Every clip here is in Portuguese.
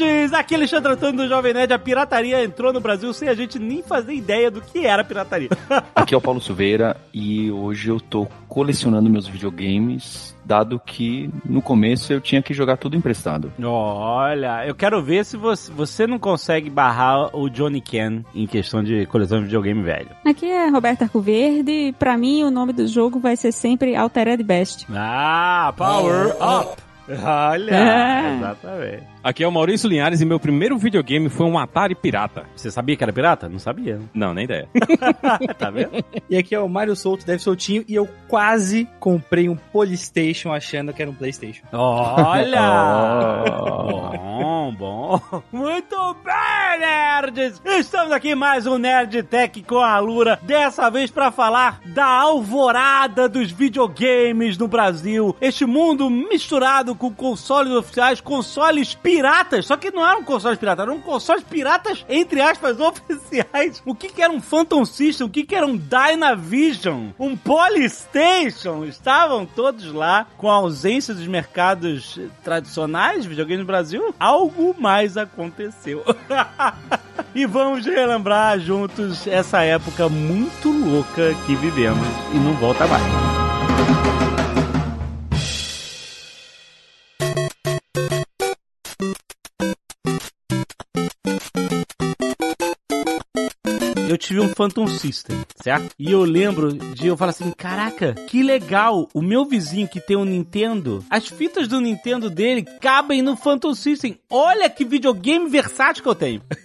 Nerds! Aqui é Alexandre Antônio do Jovem Nerd. A pirataria entrou no Brasil sem a gente nem fazer ideia do que era pirataria. Aqui é o Paulo Silveira e hoje eu tô colecionando meus videogames, dado que no começo eu tinha que jogar tudo emprestado. Olha, eu quero ver se você, você não consegue barrar o Johnny Ken em questão de coleção de videogame velho. Aqui é Roberta Arcoverde e pra mim o nome do jogo vai ser sempre Altered Best. Ah, Power Up! Olha, É. exatamente. Aqui é o Maurício Linhares e meu primeiro videogame foi um Atari Pirata. Você sabia que era pirata? Não sabia. Não, nem ideia. tá vendo? E aqui é o Mário Solto, deve soltinho, e eu quase comprei um Polystation achando que era um Playstation. Olha! Bom, bom. Muito bem, nerds! Estamos aqui em mais um Nerd Tech com a Lura, dessa vez para falar da alvorada dos videogames no Brasil. Este mundo misturado com consoles oficiais, consoles piratas, só que não eram consoles piratas, eram consoles piratas, entre aspas, oficiais. O que que era um Phantom System? O que que era um Dynavision? Um Polystation? Estavam todos lá com a ausência dos mercados tradicionais de videogame no Brasil? Algo mais aconteceu. e vamos relembrar juntos essa época muito louca que vivemos e não volta mais. Eu tive um Phantom System, certo? E eu lembro de eu falar assim, caraca, que legal, o meu vizinho que tem um Nintendo, as fitas do Nintendo dele cabem no Phantom System. Olha que videogame versátil que eu tenho.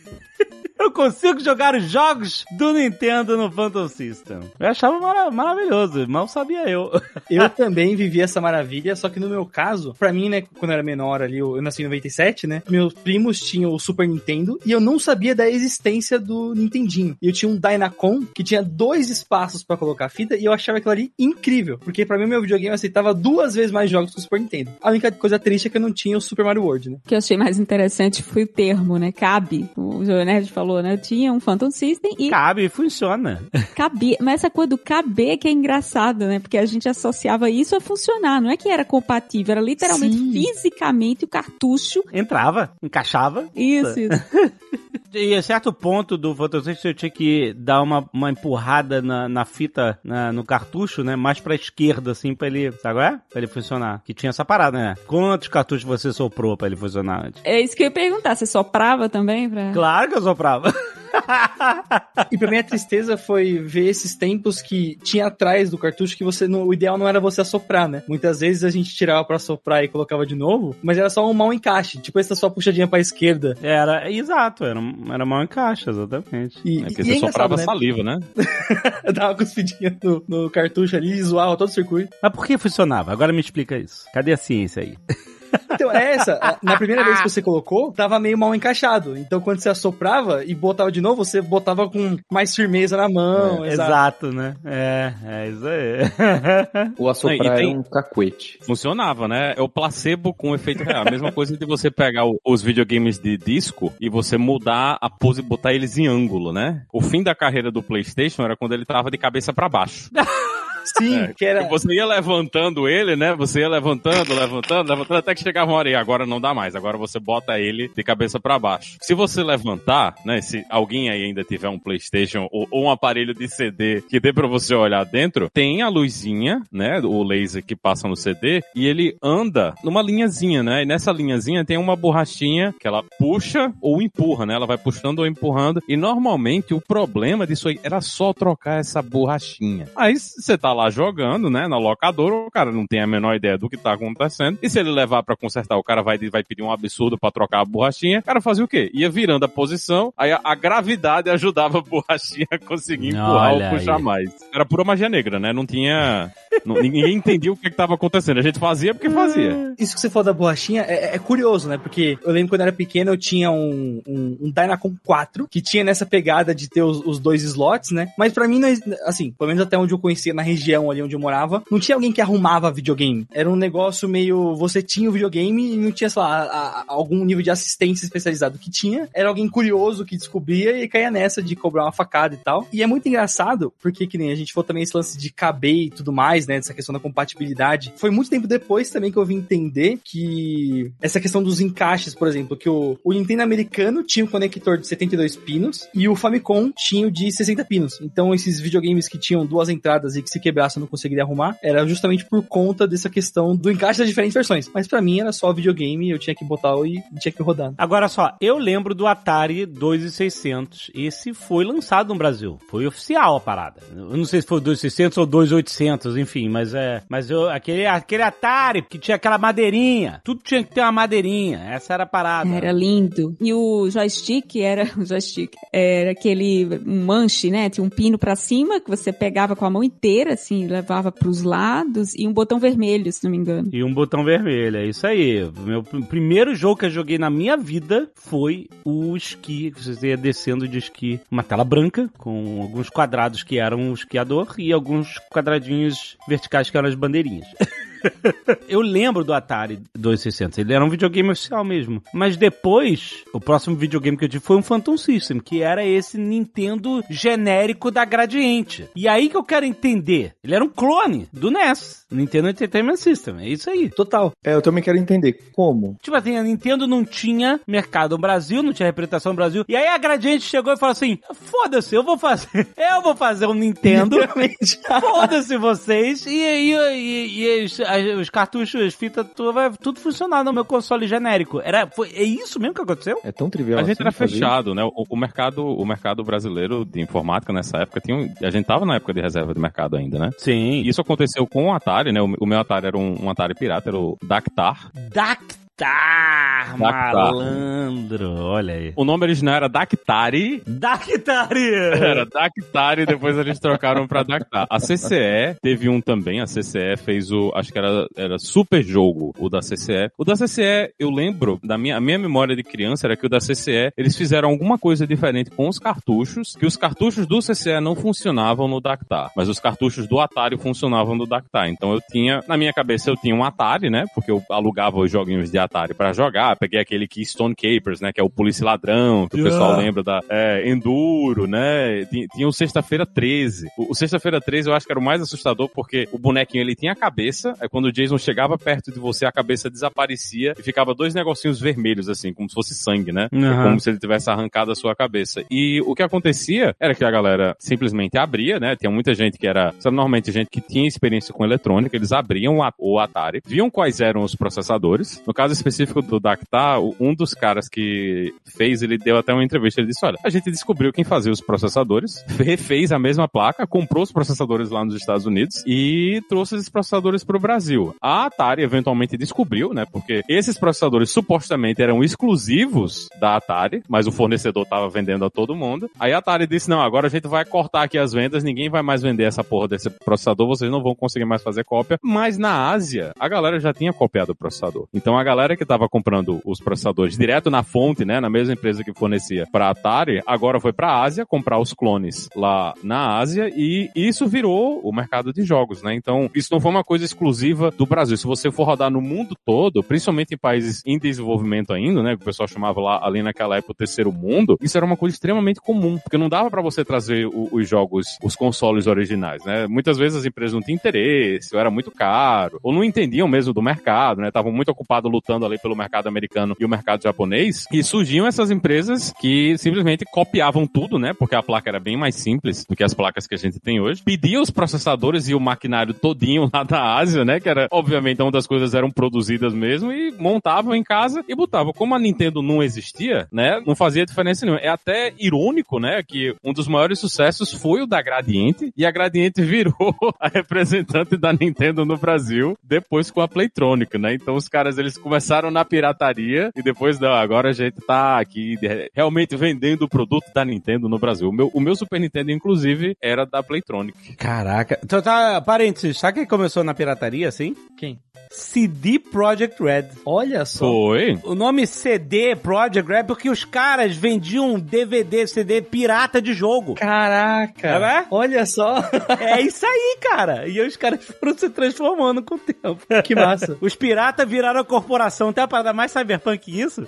Eu consigo jogar os jogos do Nintendo no Phantom System. Eu achava mara maravilhoso, mal sabia eu. Eu também vivi essa maravilha, só que no meu caso, pra mim, né, quando eu era menor ali, eu, nasci em 97, né, meus primos tinham o Super Nintendo e eu não sabia da existência do Nintendinho. E eu tinha um Dynacon que tinha dois espaços pra colocar fita e eu achava aquilo ali incrível, porque pra mim o meu videogame aceitava duas vezes mais jogos que o Super Nintendo. A única coisa triste é que eu não tinha o Super Mario World, né? O que eu achei mais interessante foi o termo, né? Cabe. O Jovem Nerd falou, né? Eu tinha um Phantom System e Cabe, funciona. cabia. Mas essa coisa do caber que é engraçada, né? Porque a gente associava isso a funcionar. Não é que era compatível, era literalmente Sim. fisicamente o cartucho. Entrava, encaixava. Isso, isso. E a certo ponto do System eu tinha que dar uma, uma empurrada na, na fita, na- no cartucho, né? Mais pra esquerda, assim, pra ele, sabe qual é? Pra ele funcionar. Que tinha essa parada, né? Quantos cartuchos você soprou pra ele funcionar antes? É isso que eu ia perguntar. Você soprava também? Pra... Claro que eu soprava. E pra mim a tristeza foi ver esses tempos que tinha atrás do cartucho que você não, o ideal não era você assoprar, né? Muitas vezes a gente tirava pra soprar e colocava de novo, mas era só um mau encaixe, tipo essa só puxadinha pra esquerda. Era, exato, era, um- era mal encaixe, exatamente. E, É porque e você é soprava né? saliva, né? Dava cuspidinha no, no cartucho ali e zoava todo o circuito. Mas por que funcionava? Agora me explica isso. Cadê a ciência aí? Então, é essa. Na primeira vez que você colocou, tava meio mal encaixado. Então, quando você assoprava e botava de novo, você botava com mais firmeza na mão. exato. Exato, né? É, é isso aí. O assoprar E tem- um cacuete. Funcionava, né? É o placebo com efeito real. A mesma coisa de você pegar o- os videogames de disco e você mudar a pose, botar eles em ângulo, né? O fim da carreira do PlayStation era quando ele tava de cabeça pra baixo. Sim, É, que era. Você ia levantando ele, né? Você ia levantando, levantando, levantando, até que chegava uma hora e agora não dá mais. Agora você bota ele de cabeça pra baixo. Se você levantar, né? Se alguém aí ainda tiver um PlayStation ou, ou um aparelho de CD que dê pra você olhar dentro, tem a luzinha, né? O laser que passa no CD e ele anda numa linhazinha, né? E nessa linhazinha tem uma borrachinha que ela puxa ou empurra, né? Ela vai puxando ou empurrando. E normalmente o problema disso aí era só trocar essa borrachinha. Aí você tá lá jogando, né, na locadora, o cara não tem a menor ideia do que tá acontecendo. E se ele levar pra consertar, o cara vai, vai pedir um absurdo pra trocar a borrachinha. O cara fazia o quê? Ia virando a posição, aí a, a gravidade ajudava a borrachinha a conseguir empurrar Olha ou puxar aí. mais. Era pura magia negra, né? Não tinha Não- ninguém entendia o que estava acontecendo. A gente fazia porque fazia. Isso que você falou da borrachinha é, é curioso, né? Porque eu lembro quando eu era pequeno, eu tinha um, um, um Dynacon 4, que tinha nessa pegada de ter os, os dois slots, né? Mas pra mim, assim, pelo menos até onde eu conhecia, na região ali onde eu morava, não tinha alguém que arrumava videogame. Era um negócio meio. Você tinha o videogame e não tinha, sei lá, a- a- algum nível de assistência especializado que tinha. Era alguém curioso que descobria e caía nessa de cobrar uma facada e tal. E é muito engraçado, porque que nem a gente falou também esse lance de caber e tudo mais, né? Dessa questão da compatibilidade. Foi muito tempo depois também que eu vim entender que essa questão dos encaixes, por exemplo, que o, o Nintendo americano tinha um conector de 72 pinos e o Famicom tinha o de 60 pinos. Então esses videogames que tinham duas entradas e que se quebrasse eu não conseguiria arrumar, era justamente por conta dessa questão do encaixe das diferentes versões. Mas pra mim era só videogame, eu tinha que botar e tinha que rodar. Agora só, eu lembro do Atari 2600. Esse foi lançado no Brasil. Foi oficial a parada. Eu não sei se foi o 2600 ou 2800, enfim, mas é. Mas eu, aquele, aquele Atari que tinha aquela madeirinha. Tudo tinha que ter uma madeirinha. Essa era a parada. Era lindo. E o joystick era o joystick era aquele um manche, né? Tinha um pino pra cima que você pegava com a mão inteira, assim, levava pros lados e um botão vermelho, se não me engano. E um botão vermelho, é isso aí. Meu pr- primeiro jogo que eu joguei na minha vida foi o esqui. Você ia descendo de esqui. Uma tela branca, com alguns quadrados que eram o esquiador e alguns quadradinhos verticais que eram as bandeirinhas. Eu lembro do Atari 2600, ele era um videogame oficial mesmo. Mas depois, o próximo videogame que eu tive foi um Phantom System, que era esse Nintendo genérico da Gradiente. E aí que eu quero entender, ele era um clone do NES, Nintendo Entertainment System, é isso aí. Total. É, eu também quero entender como. Tipo assim, a Nintendo não tinha mercado no Brasil, não tinha representação no Brasil. E aí a Gradiente chegou e falou assim: foda-se, eu vou fazer. Eu vou fazer um Nintendo. Foda-se vocês. E aí e, e, as- os cartuchos, as fitas, tudo, vai tudo funcionar no meu console genérico. Era, foi, é isso mesmo que aconteceu? É tão trivial A gente assim era fechado, né? O, o mercado, o mercado brasileiro de informática nessa época tinha um, a gente tava na época de reserva de mercado ainda, né? Sim. Isso aconteceu com o Atari, né? O, o meu Atari era um, um Atari pirata, era o Dactar. Dactar, Dactar. malandro. Olha aí. O nome original era Dactari. Dactari! Era Dactari, depois eles trocaram pra Dactar. A CCE teve um também, a CCE fez o, acho que era, era Super Jogo, o da CCE. O da CCE, eu lembro, da minha, a minha memória de criança era que o da CCE, eles fizeram alguma coisa diferente com os cartuchos, que os cartuchos do CCE não funcionavam no Dactar, mas os cartuchos do Atari funcionavam no Dactar. Então eu tinha, na minha cabeça eu tinha um Atari, né, porque eu alugava os joguinhos de Atari pra jogar, peguei aquele Keystone Capers, né, que é o Polícia Ladrão, que o pessoal Yeah. lembra da é, Enduro, né? Tinha, tinha o Sexta-feira 13. O, o Sexta-feira 13 eu acho que era o mais assustador porque o bonequinho ele tinha a cabeça, aí quando o Jason chegava perto de você, a cabeça desaparecia e ficava dois negocinhos vermelhos, assim, como se fosse sangue, né? Aham. Como se ele tivesse arrancado a sua cabeça. E o que acontecia era que a galera simplesmente abria, né? Tinha muita gente que era, sabe, normalmente gente que tinha experiência com eletrônica, eles abriam A- o Atari, viam quais eram os processadores. No caso específico do Dactar, um dos caras que fez, ele deu até uma entrevista, ele disse, olha, a gente descobriu quem fazia os processadores, refez a mesma placa, comprou os processadores lá nos Estados Unidos e trouxe esses processadores para o Brasil. A Atari eventualmente descobriu, né, porque esses processadores supostamente eram exclusivos da Atari, mas o fornecedor tava vendendo a todo mundo. Aí a Atari disse, não, agora a gente vai cortar aqui as vendas, ninguém vai mais vender essa porra desse processador, vocês não vão conseguir mais fazer cópia. Mas na Ásia, a galera já tinha copiado o processador. Então a galera que tava comprando os processadores direto na fonte, né, na mesma empresa que fornecia para Atari, agora foi para Ásia comprar os clones lá na Ásia e isso virou o mercado de jogos, né? Então, isso não foi uma coisa exclusiva do Brasil. Se você for rodar no mundo todo, principalmente em países em desenvolvimento ainda, né, que o pessoal chamava lá ali naquela época o terceiro mundo, isso era uma coisa extremamente comum, porque não dava para você trazer o- os jogos, os consoles originais, né? Muitas vezes as empresas não tinham interesse, ou era muito caro, ou não entendiam mesmo do mercado, né? Estavam muito ocupados lutando ali pelo mercado americano e o mercado japonês, e surgiam essas empresas que simplesmente copiavam tudo, né? Porque a placa era bem mais simples do que as placas que a gente tem hoje. Pediam os processadores e o maquinário todinho lá da Ásia, né? Que era, obviamente, onde as coisas eram produzidas mesmo, e montavam em casa e botavam. Como a Nintendo não existia, né? Não fazia diferença nenhuma. É até irônico, né? Que um dos maiores sucessos foi o da Gradiente, e a Gradiente virou a representante da Nintendo no Brasil, depois com a Playtronic, né? Então os caras, eles Começaram na pirataria e depois, não, agora a gente tá aqui realmente vendendo o produto da Nintendo no Brasil. O meu, o meu Super Nintendo, inclusive, era da Playtronic. Caraca. Então tá, parênteses, sabe quem começou na pirataria, assim? Quem? CD Projekt Red. Olha só. Foi? O nome CD Projekt Red porque os caras vendiam DVD, CD pirata de jogo. Caraca. É, né? Olha só. É isso aí, cara. E os caras foram se transformando com o tempo. que massa. Os piratas viraram a corporação. Tem uma parada mais cyberpunk que isso?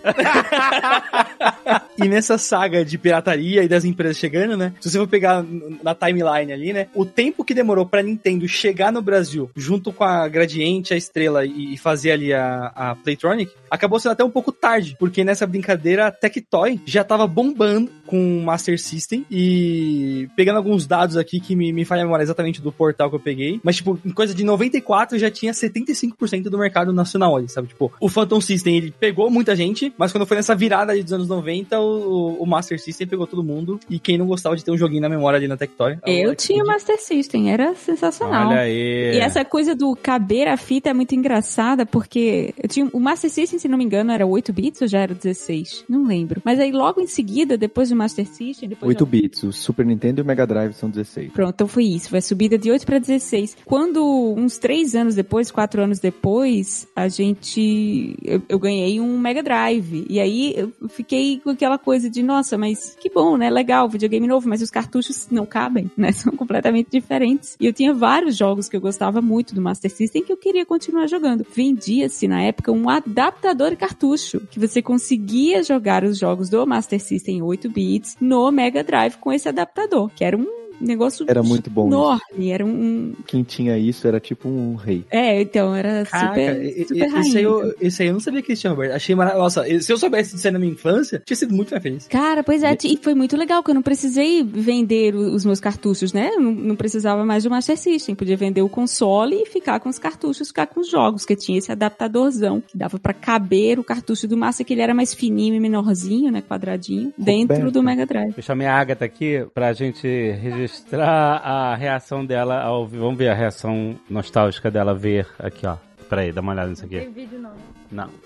E nessa saga de pirataria e das empresas chegando, né? Se você for pegar na timeline ali, né? O tempo que demorou pra Nintendo chegar no Brasil, junto com a Gradiente, a Estrela e, e fazer ali a, a Playtronic, acabou sendo até um pouco tarde, porque nessa brincadeira a Tectoy já tava bombando com o Master System e pegando alguns dados aqui que me, me falha a memória exatamente do portal que eu peguei, mas tipo, em coisa de 94 já tinha 75% do mercado nacional ali, sabe? Tipo, o Phantom System ele pegou muita gente, mas quando foi nessa virada ali dos anos 90, o, o Master System pegou todo mundo e quem não gostava de ter um joguinho na memória ali na Tectoy. Eu tinha o Master System, era sensacional. Olha aí. E essa coisa do caber a fita é muito engraçada, porque eu tinha, o Master System, se não me engano, era 8 bits ou já era 16? Não lembro. Mas aí logo em seguida, depois do Master System, depois 8 bits. O Super Nintendo e o Mega Drive são 16. Pronto, então foi isso. Foi a subida de 8 para 16. Quando, uns 3 anos depois, 4 anos depois, a gente. Eu, eu ganhei um Mega Drive. E aí eu fiquei com aquela coisa de, nossa, mas que bom, né? Legal, videogame novo, mas os cartuchos não cabem, né? São completamente diferentes. E eu tinha vários jogos que eu gostava muito do Master System que eu queria continuar jogando. Vendia-se na época um adaptador cartucho, que você conseguia jogar os jogos do Master System em 8 bits no Mega Drive com esse adaptador, que era um negócio Era muito bom enorme, era um... Quem tinha isso era tipo um rei. É, então, era Caraca, super, super esse, rainha. aí eu, esse aí eu não sabia que tinha, Robert. Achei maravilhoso. Nossa, se eu soubesse disso aí na minha infância, tinha sido muito mais feliz. Cara, pois é, e foi muito legal, que eu não precisei vender os meus cartuchos, né? Eu não, não precisava mais do Master System, podia vender o console e ficar com os cartuchos, ficar com os jogos, que tinha esse adaptadorzão, que dava pra caber o cartucho do Master, que ele era mais fininho e menorzinho, né, quadradinho, dentro do Mega Drive. Eu chamei a Agatha aqui pra gente registrar a reação dela ao Vamos ver a reação nostálgica dela ver aqui, ó. Peraí, dá uma olhada nisso aqui. vídeo não. Não.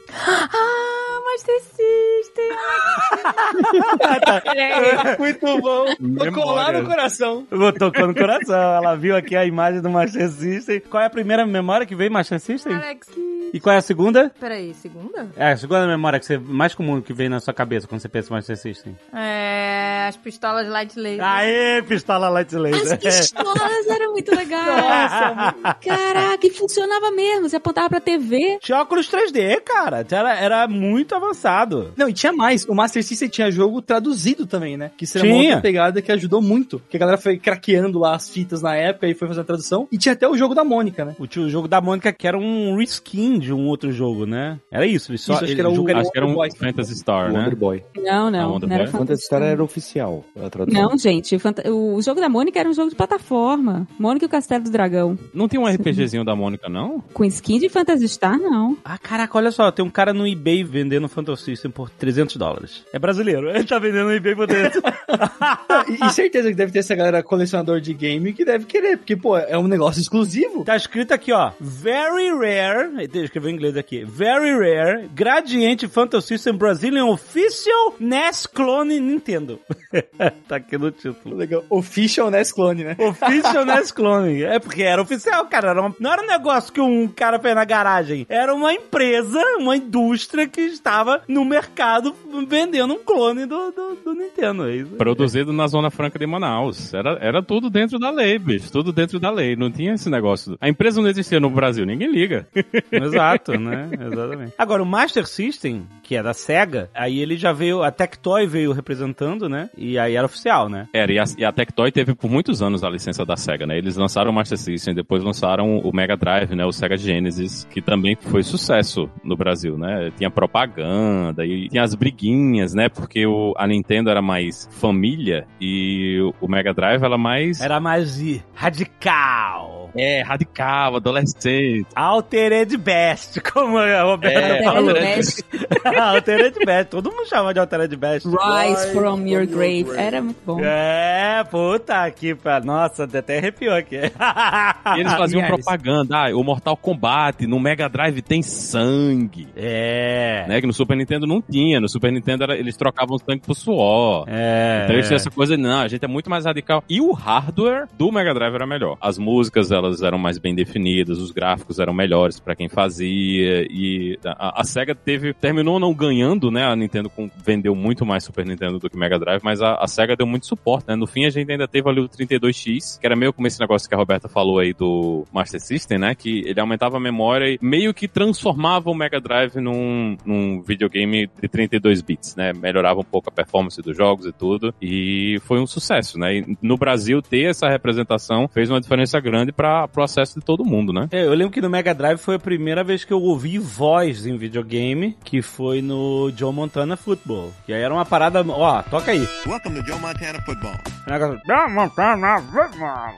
Ah, Master System! Muito bom. Tocou lá no coração. Vou tocando no coração. Ela viu aqui a imagem do Master System. Qual é a primeira memória que veio Master System? Alex. E qual é a segunda? Peraí, segunda? É, a segunda memória que você, mais comum que vem na sua cabeça quando você pensa em Master System. É... As pistolas Light Laser. Aê, pistola light As laser. pistolas eram muito legais. Caraca, e funcionava mesmo. Você apontava pra TV. Tinha óculos 3D, cara. Era, era muito avançado. Não, e tinha mais. O Master System tinha jogo traduzido também, né? Que isso era uma Tinha. outra pegada que ajudou muito. Que a galera foi craqueando lá as fitas na época e foi fazendo a tradução. E tinha até o jogo da Mônica, né? O, tio- o jogo da Mônica que era um reskin de um outro jogo, né? Era isso. Ele só, Isso, acho ele- que era o- jogo era Acho que era um Boy. Fantasy Star, né? Wonder Boy. Não, A não. onda Não era dela. Phantasy Phantasy Star era oficial, a tradução. Não, gente. O jogo da Mônica era um jogo de plataforma. Mônica e o Castelo do Dragão. Não tem um RPGzinho da Mônica, não? Com skin de Phantasy Star, não. Ah, caraca, olha só, tem um cara no eBay vendendo um Phantom System por 300 dólares. É brasileiro, ele tá vendendo no eBay por 300. E, e certeza que deve ter essa galera colecionador de game que deve querer, porque, pô, é um negócio exclusivo. tá escrito aqui, ó, very rare, ele escreveu em inglês aqui, very rare, Gradiente Phantom System Brazilian Official NES Clone Nintendo. tá aqui no título. Legal. Official NES Clone, né? Official NES Clone. É porque era oficial, cara. Era uma- não era um negócio que um cara fez na garagem. Era uma empresa, uma indústria que estava no mercado vendendo um clone do, do, do Nintendo. É isso. Produzido na Zona Franca de Manaus. Era, era tudo dentro da lei, bicho. Tudo dentro da lei. Não tinha esse negócio. A empresa não existia no Brasil, ninguém liga. Exato, né? Exatamente. Agora, o Master System, que é da SEGA, aí ele já veio, a Tectoy veio representando, né? E aí era oficial, né? Era, e a, e a Tectoy teve por muitos anos a licença da SEGA, né? Eles lançaram o Master System, depois lançaram o Mega Drive, né? O Sega Genesis, que também foi sucesso no Brasil, né? Tinha propaganda e tinha as briguinhas, né? Porque o, a Nintendo era mais família E o Mega Drive, ela mais... Era mais radical. É, radical, adolescente. Altered Best, como a Roberta É, falou. Altered Best. Altered Best, todo mundo chama de Altered Best. Rise from your grave. Era muito bom. É, puta que pa- Nossa, até arrepiou aqui. E eles faziam Yes. propaganda. Ah, o Mortal Kombat no Mega Drive tem sangue. É. Né? Que no Super Nintendo não tinha. No Super Nintendo era- eles trocavam sangue por suor. É. Então eles tinham essa coisa, não, a gente é muito mais radical. E o hardware do Mega Drive era melhor. As músicas, elas eram mais bem definidas, os gráficos eram melhores pra quem fazia, e a, a SEGA teve, terminou não ganhando, né, a Nintendo com- vendeu muito mais Super Nintendo do que Mega Drive, mas a, a SEGA deu muito suporte, né, no fim a gente ainda teve ali o 32X, que era meio como esse negócio que a Roberta falou aí do Master System, né, que ele aumentava a memória e meio que transformava o Mega Drive num, num videogame de 32 bits, né, melhorava um pouco a performance dos jogos e tudo, e foi um sucesso, né, e no Brasil ter essa representação fez uma diferença grande para o acesso de todo mundo, né. É, eu lembro que no Mega Drive foi a primeira vez que eu ouvi voz em videogame, que foi no Joe Montana Football. E aí era uma parada. Ó, toca aí. Welcome to Joe Montana Football. Joe Montana Football.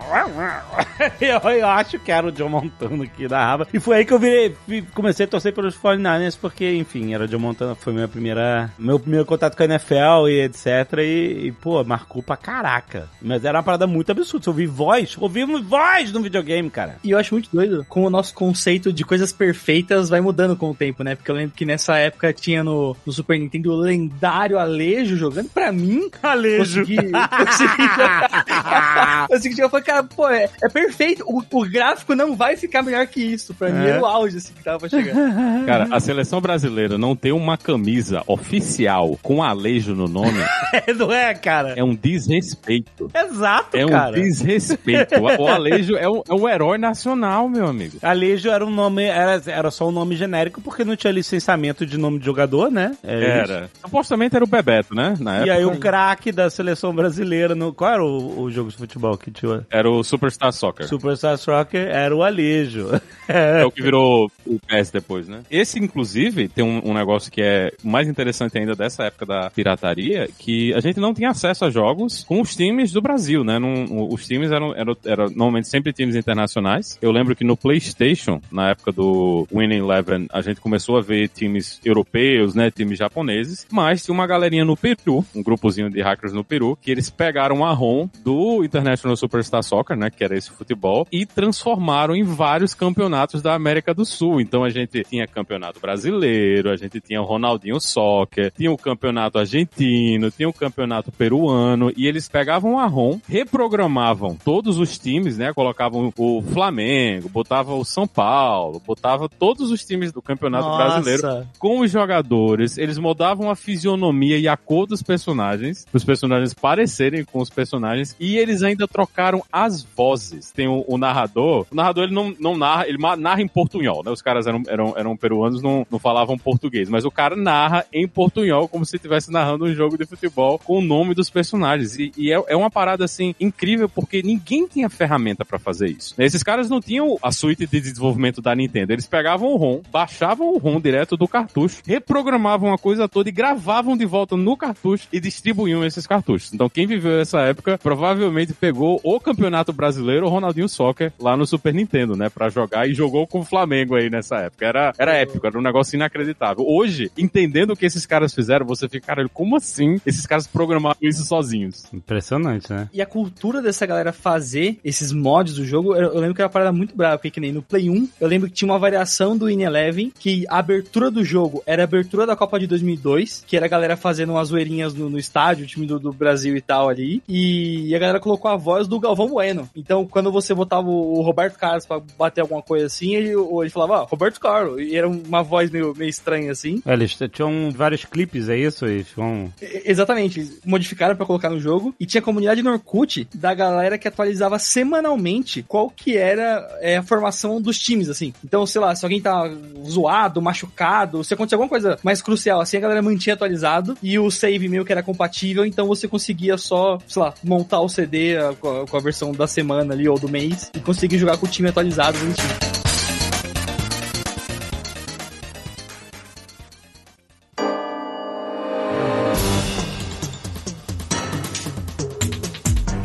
eu, eu acho que era o Joe Montana que narrava. E foi aí que eu virei, vi- comecei a torcer pelos 49ers, porque, enfim, era o Joe Montana, foi minha primeira, meu primeiro contato com a NFL e etc. E, e, pô, marcou pra caraca. Mas era uma parada muito absurda. Você ouvir voz, ouvimos voz no videogame, cara. E eu acho muito doido como o nosso conceito de coisas perfeitas vai mudando com o tempo, né? Porque eu lembro que nessa época tinha no, no Super Nintendo o lendário Alejo jogando. Pra mim, Alejo. consegui. consegui jogar. consegui jogar. Eu falei, cara, pô, é, é perfeito. O, o gráfico não vai ficar melhor que isso. Pra mim É. era o auge assim, que tava pra chegar. Cara, a seleção brasileira não ter uma camisa oficial com alejo no nome Não é, cara? é um desrespeito. Exato, É um cara. desrespeito. O, o Alejo é um, é um herói nacional, meu amigo. Alejo era um nome, era, era só um nome genérico porque não tinha licenciamento de nome de jogador, né? É isso. Era. Supostamente era o Bebeto, né? Na E época. aí o craque da seleção brasileira, no, qual era o, o jogo de futebol que tinha? Era o Superstar Soccer. Superstar Soccer era o Alejo. É o que virou o PES depois, né? Esse, inclusive, tem um, um negócio que é mais interessante ainda dessa época da pirataria, que a gente não tinha acesso a jogos com os times do Brasil, né? Não- os times eram, eram, eram normalmente sempre times internacionais. Eu lembro que no PlayStation, na época do Winning Eleven, a gente começou a ver times europeus, né? Times japoneses, mas tinha uma galerinha no Peru, um grupozinho de hackers no Peru, que eles pegaram a ROM do International Superstar Soccer, né? Que era esse futebol, e transformaram em vários campeonatos da América do Sul. Então a gente tinha campeonato brasileiro, a gente tinha o Ronaldinho Soccer, tinha o campeonato argentino, tinha o campeonato peruano, e eles pegavam a ROM, reprogramavam todos os times, né? Colocavam o Flamengo, botavam o São Paulo, botava todos os times do campeonato brasileiro com os jogadores, eles mudavam a fisionomia e a cor dos personagens, os personagens parecerem com os personagens, e eles ainda trocaram as vozes. Tem o, o narrador, o narrador ele não, não narra, ele narra em portunhol, né? Os caras eram, eram, eram peruanos, não, não falavam português, mas o cara narra em portunhol como se estivesse narrando um jogo de futebol com o nome dos personagens. E, e é, é uma parada assim incrível porque ninguém tinha ferramenta pra fazer isso. Esses caras não tinham a suíte de desenvolvimento da Nintendo, eles pegavam o ROM, baixavam o ROM direto do cartucho, reprogramavam a coisa toda e gravavam de volta no cartucho e distribuíam esses cartuchos. Então quem viveu essa época provavelmente pegou o Campeonato Brasileiro, o Ronaldinho Soccer, lá no Super Nintendo, né, Pra jogar e jogou com o Flamengo aí nessa época. Era, era épico, era um negócio inacreditável. Hoje, entendendo o que esses caras fizeram, você fica, cara, como assim esses caras programaram isso sozinhos? Impressionante, né? E a cultura dessa galera fazer esses mods do jogo, eu, eu lembro que era uma parada muito brava, porque que nem no Play 1, eu lembro que tinha uma variação do In Eleven, que a abertura do jogo era a abertura da Copa de 2002, que era a galera fazendo umas zoeirinhas no, no estádio, o time do, do Brasil e tal ali, e a galera colocou a voz do Galvão Bueno. Então, quando você botava o, o Roberto Carlos pra bater alguma coisa assim, ele, ele falava, ó, Roberto Carlos, e era uma voz meio, meio estranha assim. É, Eles tinham vários clipes, é isso? Eles tinham... E- Exatamente, eles modificaram pra colocar no jogo e tinha a comunidade no Orkut da galera que atualizava semanalmente qual que era é, a formação dos times, assim. Então, sei lá, se alguém tá zoado, machucado, se acontecer alguma coisa mais crucial, assim, a galera mantinha atualizado e o save meio que era compatível, então você conseguia só, sei lá, montar o CD com a, com a versão da semana ali ou do mês e conseguir jogar com o time atualizado bonitinho.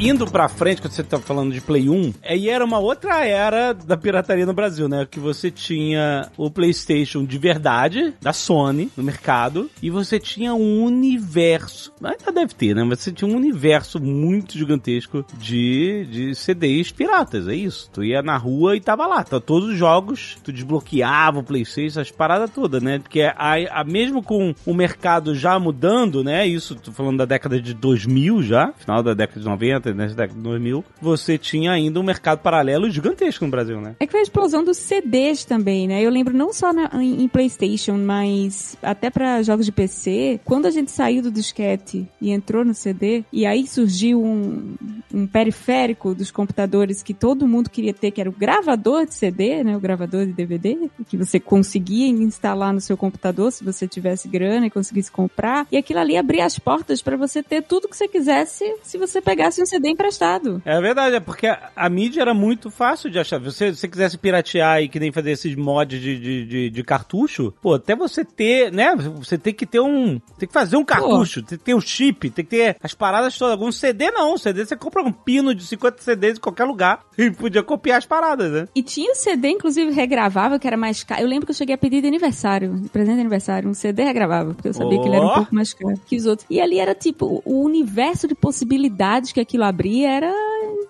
Indo pra frente, quando você tá falando de Play 1, aí era uma outra era da pirataria no Brasil, né? Que você tinha o PlayStation de verdade, da Sony, no mercado, e você tinha um universo, ainda deve ter, né? Mas você tinha um universo muito gigantesco de, de CDs piratas, é isso. Tu ia na rua e tava lá, tá todos os jogos, tu desbloqueava o PlayStation, as paradas todas, né? Porque a, a, mesmo com o mercado já mudando, né? Isso, tô falando da década de 2000 já, final da década de 90, né? década de 2000, você tinha ainda um mercado paralelo gigantesco no Brasil, né? É que foi a explosão dos CDs também, né? Eu lembro não só na, em, em PlayStation, mas até para jogos de PC, quando a gente saiu do disquete e entrou no CD, e aí surgiu um, um periférico dos computadores que todo mundo queria ter, que era o gravador de CD, né? O gravador de DVD, que você conseguia instalar no seu computador se você tivesse grana e conseguisse comprar. E aquilo ali abria as portas para você ter tudo que você quisesse se você pegasse um CD emprestado. É verdade, é porque a, a mídia era muito fácil de achar. Se você, se você quisesse piratear e que nem fazer esses mods de, de, de, de cartucho, pô, até você ter, né? Você tem que ter um. Tem que fazer um cartucho, tem que ter um chip, tem que ter as paradas todas. Algum CD não. CD você compra um pino de 50 CDs em qualquer lugar e podia copiar as paradas, né? E tinha o CD, inclusive, regravável, que era mais caro. Eu lembro que eu cheguei a pedir de aniversário, de presente de aniversário, um CD regravável, porque eu sabia Oh. que ele era um pouco mais caro que os outros. E ali era tipo, o universo de possibilidades que aquilo abria era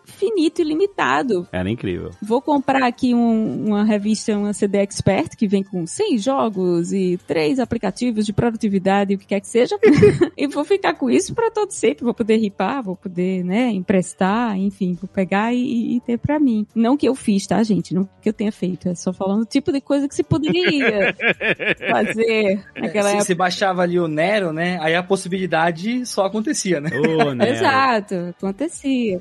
infinito e limitado. Era incrível. Vou comprar aqui um- uma revista, uma CD Expert, que vem com 100 jogos e três aplicativos de produtividade e o que quer que seja. e vou ficar com isso para todo sempre. Vou poder ripar, vou poder, né, emprestar, enfim, vou pegar e, e ter para mim. Não que eu fiz, tá, gente? Não que eu tenha feito. É só falando o tipo de coisa que se poderia fazer naquela Se época. você baixava ali o Nero, né? Aí a possibilidade só acontecia, né? Né? Exato, acontecia.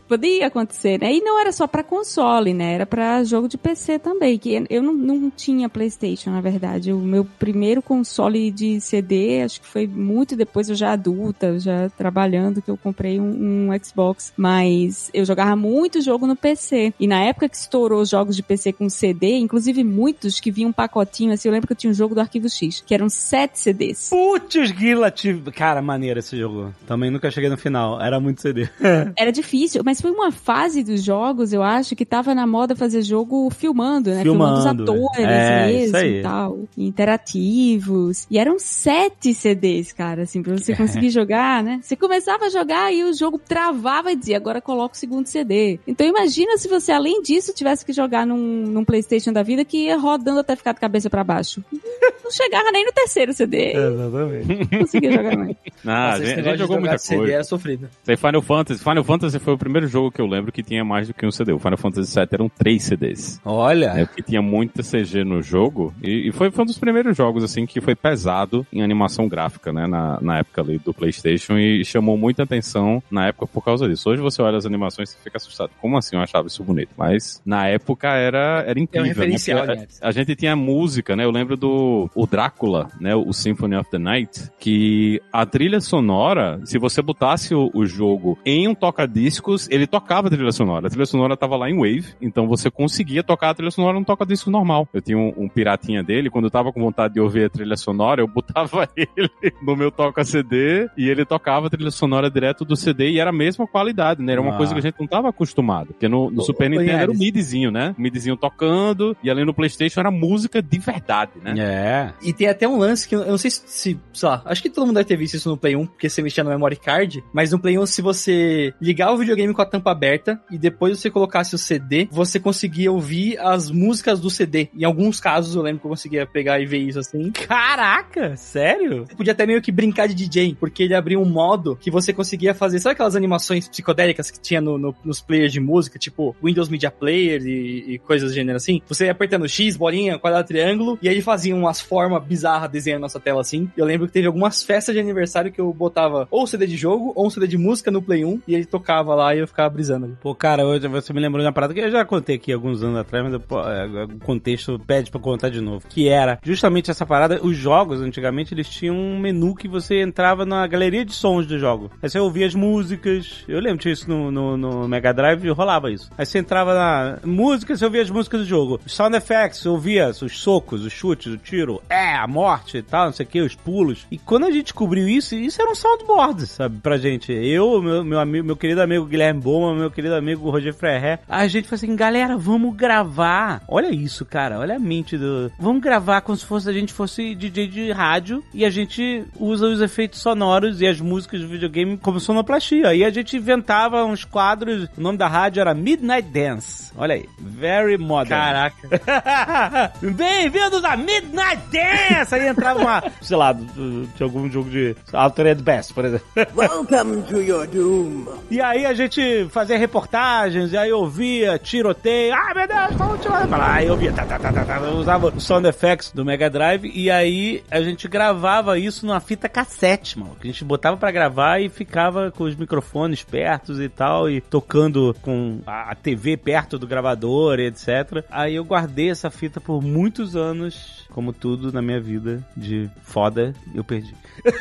Podia acontecer, né? E não era só pra console, né? Era pra jogo de PC também, que eu não, não tinha PlayStation, na verdade. O meu primeiro console de CD, acho que foi muito depois, eu já adulta, já trabalhando, que eu comprei um, um Xbox. Mas eu jogava muito jogo no PC. E na época que estourou os jogos de PC com CD, inclusive muitos que vinham um pacotinho, assim, eu lembro que eu tinha um jogo do Arquivo X, que eram sete CDs. Putz, Guila, cara, maneiro esse jogo. Também nunca cheguei no final, era muito CD. Era difícil, mas foi uma fase dos jogos, eu acho, que tava na moda fazer jogo filmando, né? Filmando, os atores é, mesmo e tal. Interativos. E eram sete CDs, cara, assim, pra você conseguir jogar, né? Você começava a jogar e o jogo travava e dizia, agora coloca o segundo CD. Então imagina se você, além disso, tivesse que jogar num, num Playstation da vida que ia rodando até ficar de cabeça pra baixo. Não chegava nem no terceiro CD. Exatamente. Não conseguia jogar mais. Ah, a Nossa, esse gente, a gente jogou muita CD coisa. era sofrido. Tem Final Fantasy. Final Fantasy foi o primeiro jogo que eu lembro que tinha mais do que um CD. O Final Fantasy VII eram três CDs. Olha. É, porque tinha muita CG no jogo. E, e foi, foi um dos primeiros jogos, assim, que foi pesado em animação gráfica, né? Na, na época ali do PlayStation. E chamou muita atenção na época por causa disso. Hoje você olha as animações e fica assustado. Como assim eu achava isso bonito? Mas na época era, era incrível. né? referencial, Porque né? a, a gente tinha música, né? Eu lembro do o Drácula, né? O Symphony of the Night. Que a trilha sonora, se você botasse o, o jogo em um toca-discos, ele tocava a trilha sonora. A trilha sonora tava lá em Wave, então você conseguia tocar a trilha sonora num toca-disco normal. Eu tinha um, um piratinha dele, quando eu tava com vontade de ouvir a trilha sonora, eu botava ele no meu toca-CD e ele tocava a trilha sonora direto do CD e era a mesma qualidade, né? Era uma Ah. coisa que a gente não tava acostumado. Porque no, no Super Nintendo era o midzinho, né? O midzinho tocando e ali no PlayStation era música de verdade, né? É. E tem até um lance que eu eu não sei se, se, sei lá, acho que todo mundo deve ter visto isso no Play 1, porque você mexia no memory card, mas no Play 1, se você ligar o videogame com a tampa aberta e depois você colocasse o CD, você conseguia ouvir as músicas do CD. Em alguns casos eu lembro que eu conseguia pegar e ver isso assim. Caraca, sério? Você podia até meio que brincar de DJ, porque ele abria um modo que você conseguia fazer, sabe aquelas animações psicodélicas que tinha no- no- nos players de música, tipo Windows Media Player e, e coisas do gênero assim? Você ia apertando X, bolinha, quadrado, triângulo, e aí ele fazia umas formas bizarras desenhando nossa tela assim. Eu lembro que teve algumas festas de aniversário que eu botava ou CD de jogo ou um CD de música no Play 1 e ele tocava lá e eu ficava brisando. Pô, cara, hoje você me lembrou de uma parada que eu já contei aqui alguns anos atrás, mas é, o contexto pede pra contar de novo. Que era justamente essa parada, os jogos, antigamente, eles tinham um menu que você entrava na galeria de sons do jogo. Aí você ouvia as músicas. Eu lembro tinha isso no, no, no Mega Drive e rolava isso. Aí você entrava na música, você ouvia as músicas do jogo. Sound effects, você ouvia os socos, os chutes, o tiro, é, a morte e tal, não sei o que, os pulos. E quando a gente descobriu isso, isso era um soundboard, sabe, pra gente. Eu, meu, meu, amigo, meu querido amigo Guilherme Boma, meu querido amigo Roger Ferrer, a gente falou assim, galera, vamos gravar. Olha isso, cara, olha a mente do... Vamos gravar como se fosse a gente fosse DJ de rádio e a gente usa os efeitos sonoros e as músicas do videogame como sonoplastia. E a gente inventava uns quadros, o nome da rádio era Midnight Dance. Olha aí, very modern. Caraca. Bem-vindos a Midnight Dance! Aí entrava uma, sei lá, de algum jogo de Altered Best, por exemplo. Welcome to your doom. E aí a gente fazia reportagens, e aí eu ouvia tiroteio. Ah, meu Deus, tá um tiroteio. Aí eu via, tá, tá, tá, tá, tá. Eu usava o sound effects do Mega Drive, e aí a gente gravava isso numa fita cassete, mano. Que a gente botava pra gravar e ficava com os microfones perto e tal, e tocando com a TV perto do gravador e etc. Aí eu guardei essa fita por muitos anos, como tudo na minha vida de foda, eu perdi.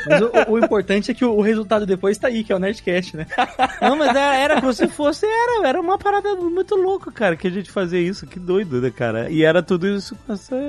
Mas o, o importante é que o, o resultado depois tá aí, que é o Nerdcast, né? Não, mas era, era como se fosse, era, era uma parada muito louca, cara, que a gente fazia isso, que doido, né, cara? E era tudo isso,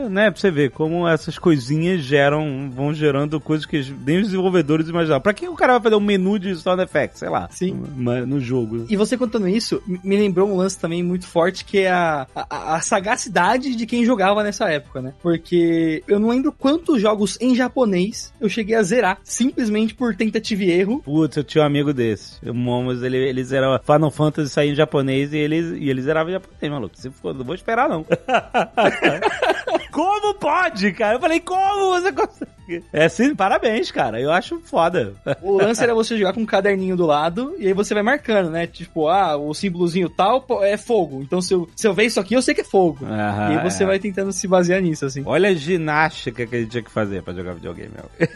né, pra você ver como essas coisinhas geram, vão gerando coisas que nem os desenvolvedores imaginavam. Pra que o cara vai fazer um menu de sound effects, sei lá, Sim. ma- no jogo? E você contando isso, me- me lembrou um lance também muito forte, que é a, a, a sagacidade de quem jogava nessa época, né? Porque eu não lembro quantos jogos em japonês eu cheguei a zerar, simplesmente por tentativa e erro. Putz, eu tinha um amigo desse. O Momos, ele, ele zerava Final Fantasy sair em japonês e ele, e ele zerava japonês, maluco. Se for, não vou esperar, não. como pode, cara? Eu falei, como você consegue? É sim, parabéns, cara. Eu acho foda. O lance era você jogar com um caderninho do lado e aí você vai marcando, né? Tipo, ah, o símbolozinho tal é fogo. Então se eu, se eu ver isso aqui, eu sei que é fogo. Aham, e aí você é. vai tentando se basear nisso, assim. Olha a ginástica que a gente tinha que fazer pra jogar videogame. meu.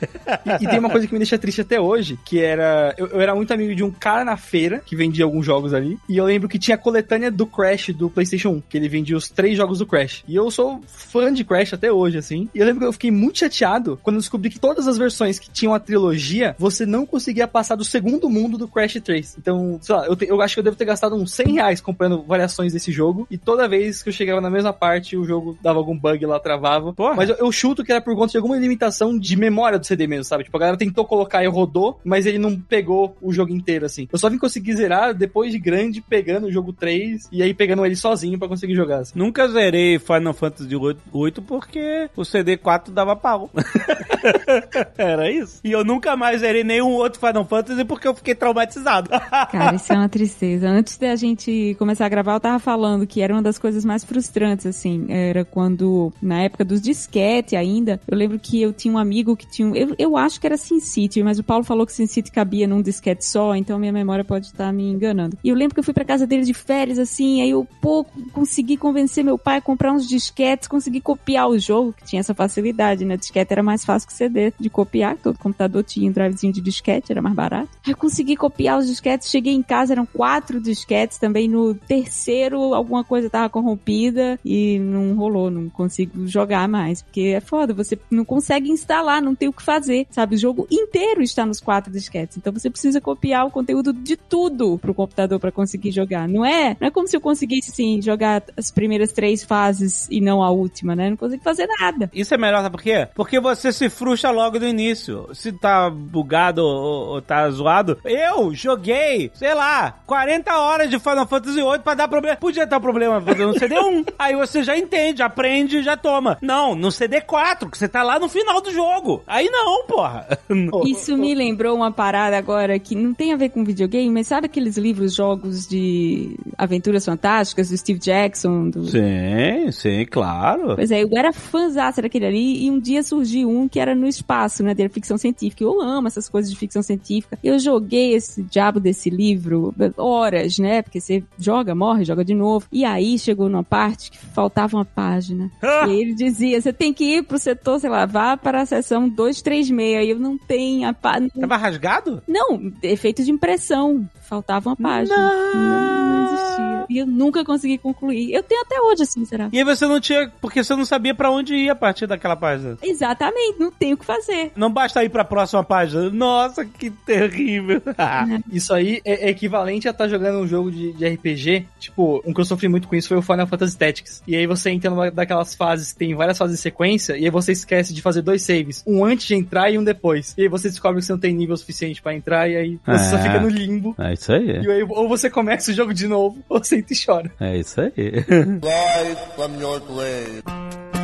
E, e tem uma coisa que me deixa triste até hoje, que era. Eu, eu era muito amigo de um cara na feira que vendia alguns jogos ali. E eu lembro que tinha a coletânea do Crash do PlayStation 1, que ele vendia os três jogos do Crash. E eu sou fã de Crash até hoje, assim. E eu lembro que eu fiquei muito chateado quando descobri que todas as versões que tinham a trilogia, você não conseguia passar do segundo mundo do Crash 3. Então, sei lá, eu, te- eu acho que eu devo ter gastado uns 100 reais comprando variações desse jogo. E toda vez que eu chegava na mesma parte, o jogo dava algum bug lá, travava. Porra. Mas eu, eu chuto que era por conta de alguma limitação de memória do CD mesmo, sabe? Tipo, a galera tentou colocar e rodou, mas ele não pegou o jogo inteiro, assim. Eu só vim conseguir zerar depois de grande, pegando o jogo 3 e aí pegando ele sozinho pra conseguir jogar, assim. Nunca zerei Final Fantasy 8 porque o CD4 dava pau. Era isso. E eu nunca mais zerei nenhum outro Final Fantasy porque eu fiquei traumatizado. Cara, isso é uma tristeza. Antes da gente começar a gravar, eu tava falando que era uma das coisas mais frustrantes, assim. Era quando, na época dos disquete ainda, eu lembro que eu tinha um amigo que tinha. um- Eu, eu acho que era SimCity, mas o Paulo falou que SimCity cabia num disquete só, então minha memória pode estar me enganando. E eu lembro que eu fui pra casa dele de férias, assim, aí eu, pô, consegui convencer meu pai a comprar uns disquetes, consegui copiar o jogo, que tinha essa facilidade, né? Disquete era mais fácil que CD de copiar, todo computador tinha um drivezinho de disquete, era mais barato. Aí consegui copiar os disquetes, cheguei em casa, eram quatro disquetes, também no terceiro alguma coisa tava corrompida e não rolou, não consigo jogar mais, porque é foda, você não consegue instalar, não tem o que fazer, sabe? O jogo inteiro está nos quatro disquetes, então você precisa copiar o conteúdo de tudo pro computador para conseguir jogar. Não é, não é como se eu conseguisse, assim, jogar as primeiras três fases e não a última, né? Não consigo fazer nada. Isso é melhor, sabe por quê? Porque você se frustra logo no início. Se tá bugado ou, ou tá zoado. Eu joguei, sei lá, 40 horas de Final Fantasy VIII pra dar problema. Podia ter um problema no CD1. Aí você já entende, aprende e já toma. Não, no CD4, que você tá lá no final do jogo. Aí não, porra. Isso me lembrou uma parada agora que não tem a ver com videogame, mas sabe aqueles livros, jogos de aventuras fantásticas do Steve Jackson? Do... Sim, sim, claro. Pois é, eu era fãzaça daquele ali e um dia surgiu um que era no espaço, né? Era ficção científica. Eu amo essas coisas de ficção científica. Eu joguei esse diabo desse livro horas, né? Porque você joga, morre, joga de novo. E aí chegou numa parte que faltava uma página. e aí ele dizia: você tem que ir pro setor, sei lá, vá para a seção 236. E eu não tenho a página. Tava rasgado? Não, efeito de impressão. Faltava uma página. Não, não existia. E eu nunca consegui concluir. Eu tenho até hoje esse miserável. E aí você não tinha. Porque você não sabia pra onde ir a partir daquela página. Exatamente, não tenho o que fazer. Não basta ir pra próxima página. Nossa, que terrível. Isso aí é é equivalente a estar jogando um jogo de, de RPG. Tipo, um que eu sofri muito com isso foi o Final Fantasy Tactics. E aí você entra numa daquelas fases que tem várias fases em sequência, e aí você esquece de fazer dois saves. Um antes de entrar e um depois. E aí você descobre que você não tem nível suficiente pra entrar, e aí você só É. fica no limbo. É isso aí. E aí, ou você começa o jogo de novo, ou você entra e chora. É isso aí. Rise from your grave.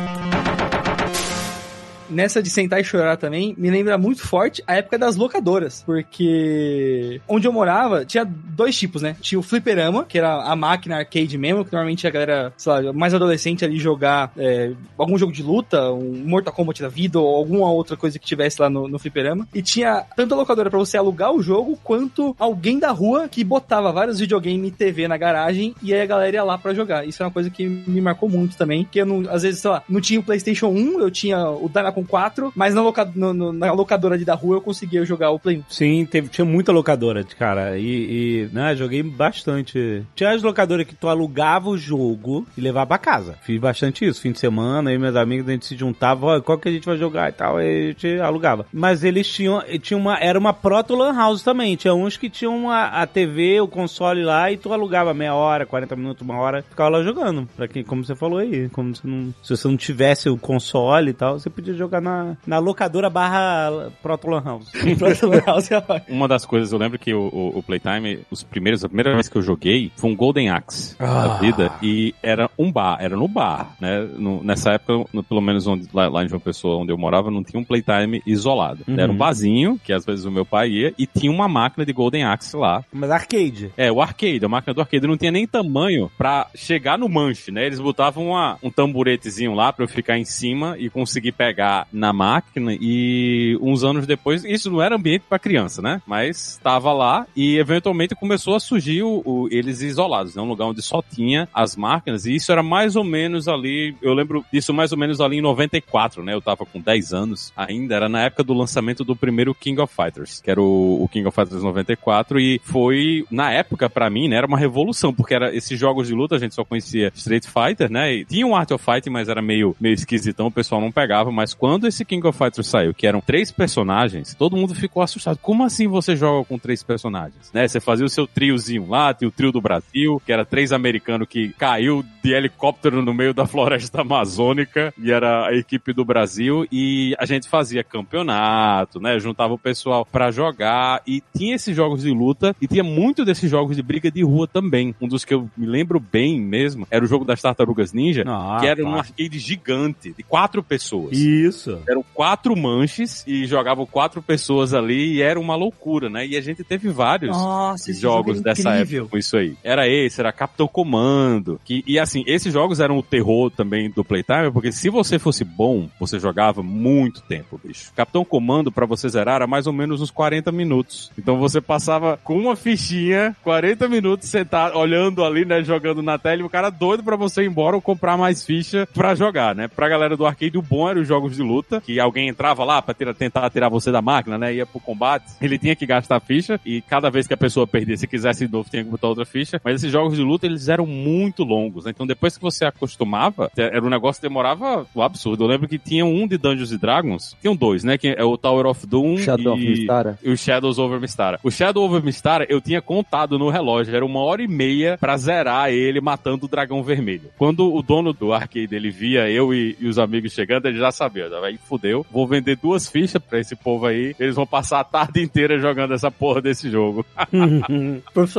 Nessa de sentar e chorar também, me lembra muito forte a época das locadoras. Porque onde eu morava, tinha dois tipos, né? Tinha o fliperama, que era a máquina arcade mesmo, que normalmente a galera, sei lá, mais adolescente ali jogar é, algum jogo de luta, um Mortal Kombat da vida, ou alguma outra coisa que tivesse lá no, no fliperama. E tinha tanto a locadora pra você alugar o jogo, quanto alguém da rua que botava vários videogames e TV na garagem, e aí a galera ia lá pra jogar. Isso é uma coisa que me marcou muito também, que eu não, às vezes, sei lá, não tinha o PlayStation 1, eu tinha o Dynacon 4, mas na, loca, no- no- na locadora ali da rua eu conseguia jogar o Play 1. Sim, teve, tinha muita locadora, cara. E, e né, joguei bastante. Tinha as locadoras que tu alugava o jogo e levava pra casa. Fiz bastante isso. Fim de semana, aí meus amigos, a gente se juntava, qual que a gente vai jogar e tal, aí a gente alugava. Mas eles tinham, tinha uma, era uma proto lan house também. Tinha uns que tinham a, a TV, o console lá, e tu alugava meia hora, 40 minutos, uma hora, ficava lá jogando. Pra quem, como você falou aí, como você não, se você não tivesse o console e tal, você podia jogar na, na locadora barra proto lan house. House é Uma das coisas, eu lembro que o, o- o Playtime, os primeiros, a primeira vez que eu joguei, foi um Golden Axe da vida, e era um bar, era no bar, né? No- nessa época, no- pelo menos onde, lá, lá em João Pessoa, onde eu morava, não tinha um Playtime isolado. Uhum. Era um barzinho, que às vezes o meu pai ia, e tinha uma máquina de Golden Axe lá. Mas arcade. É, o arcade, a máquina do arcade não tinha nem tamanho pra chegar no manche, né? Eles botavam uma- um tamburetezinho lá pra eu ficar em cima e conseguir pegar na máquina e uns anos depois, isso não era ambiente pra criança, né? Mas tava lá e eventualmente começou a surgir o, o- eles isolados, né? Um lugar onde só tinha as máquinas e isso era mais ou menos ali, eu lembro disso mais ou menos ali em 94, né? Eu tava com 10 anos ainda, era na época do lançamento do primeiro King of Fighters, que era o, o King of Fighters 94 e foi, na época, pra mim, né? Era uma revolução, porque era esses jogos de luta, a gente só conhecia Street Fighter, né? E tinha um Art of Fighting, mas era meio, meio esquisitão, o pessoal não pegava, mas quando esse King of Fighters saiu, que eram três personagens, todo mundo ficou assustado. Como assim você joga com três personagens? Né? Você fazia o seu triozinho lá, tinha o trio do Brasil, que era três americanos que caiu de helicóptero no meio da floresta amazônica, e era a equipe do Brasil, e a gente fazia campeonato, né? Juntava o pessoal pra jogar, e tinha esses jogos de luta, e tinha muito desses jogos de briga de rua também. Um dos que eu me lembro bem mesmo era o jogo das Tartarugas Ninja, Ah, que era um arcade gigante, de quatro pessoas. Isso. Eram quatro manches e jogavam quatro pessoas ali e era uma loucura, né? E a gente teve vários Nossa, esse jogos jogo é dessa época com isso aí. Era esse, era Capitão Comando. Que, e assim, esses jogos eram o terror também do Playtime, porque se você fosse bom, você jogava muito tempo, bicho. Capitão Comando, pra você zerar, era mais ou menos uns 40 minutos. Então você passava com uma fichinha, 40 minutos sentado, olhando ali, né, jogando na tela, e o cara doido pra você ir embora ou comprar mais ficha pra jogar, né? Pra galera do arcade, o bom era os jogos de luta, que alguém entrava lá pra tira- tentar tirar você da máquina, né? Ia pro combate, ele tinha que gastar ficha, e cada vez que a pessoa perdia, se quisesse de novo, tinha que botar outra ficha. Mas esses jogos de luta, eles eram muito longos, né? Então depois que você acostumava, era um negócio que demorava o absurdo. Eu lembro que tinha um de Dungeons Dragons, tinham dois, né? Que é o Tower of Doom Shadow e... of Mistara. E o Shadows Over Mistara. O Shadow Over Mistara, eu tinha contado no relógio, era uma hora e meia pra zerar ele matando o dragão vermelho. Quando o dono do arcade ele via eu e, e os amigos chegando, ele já sabia, vai fudeu, vou vender duas fichas pra esse povo aí, eles vão passar a tarde inteira jogando essa porra desse jogo.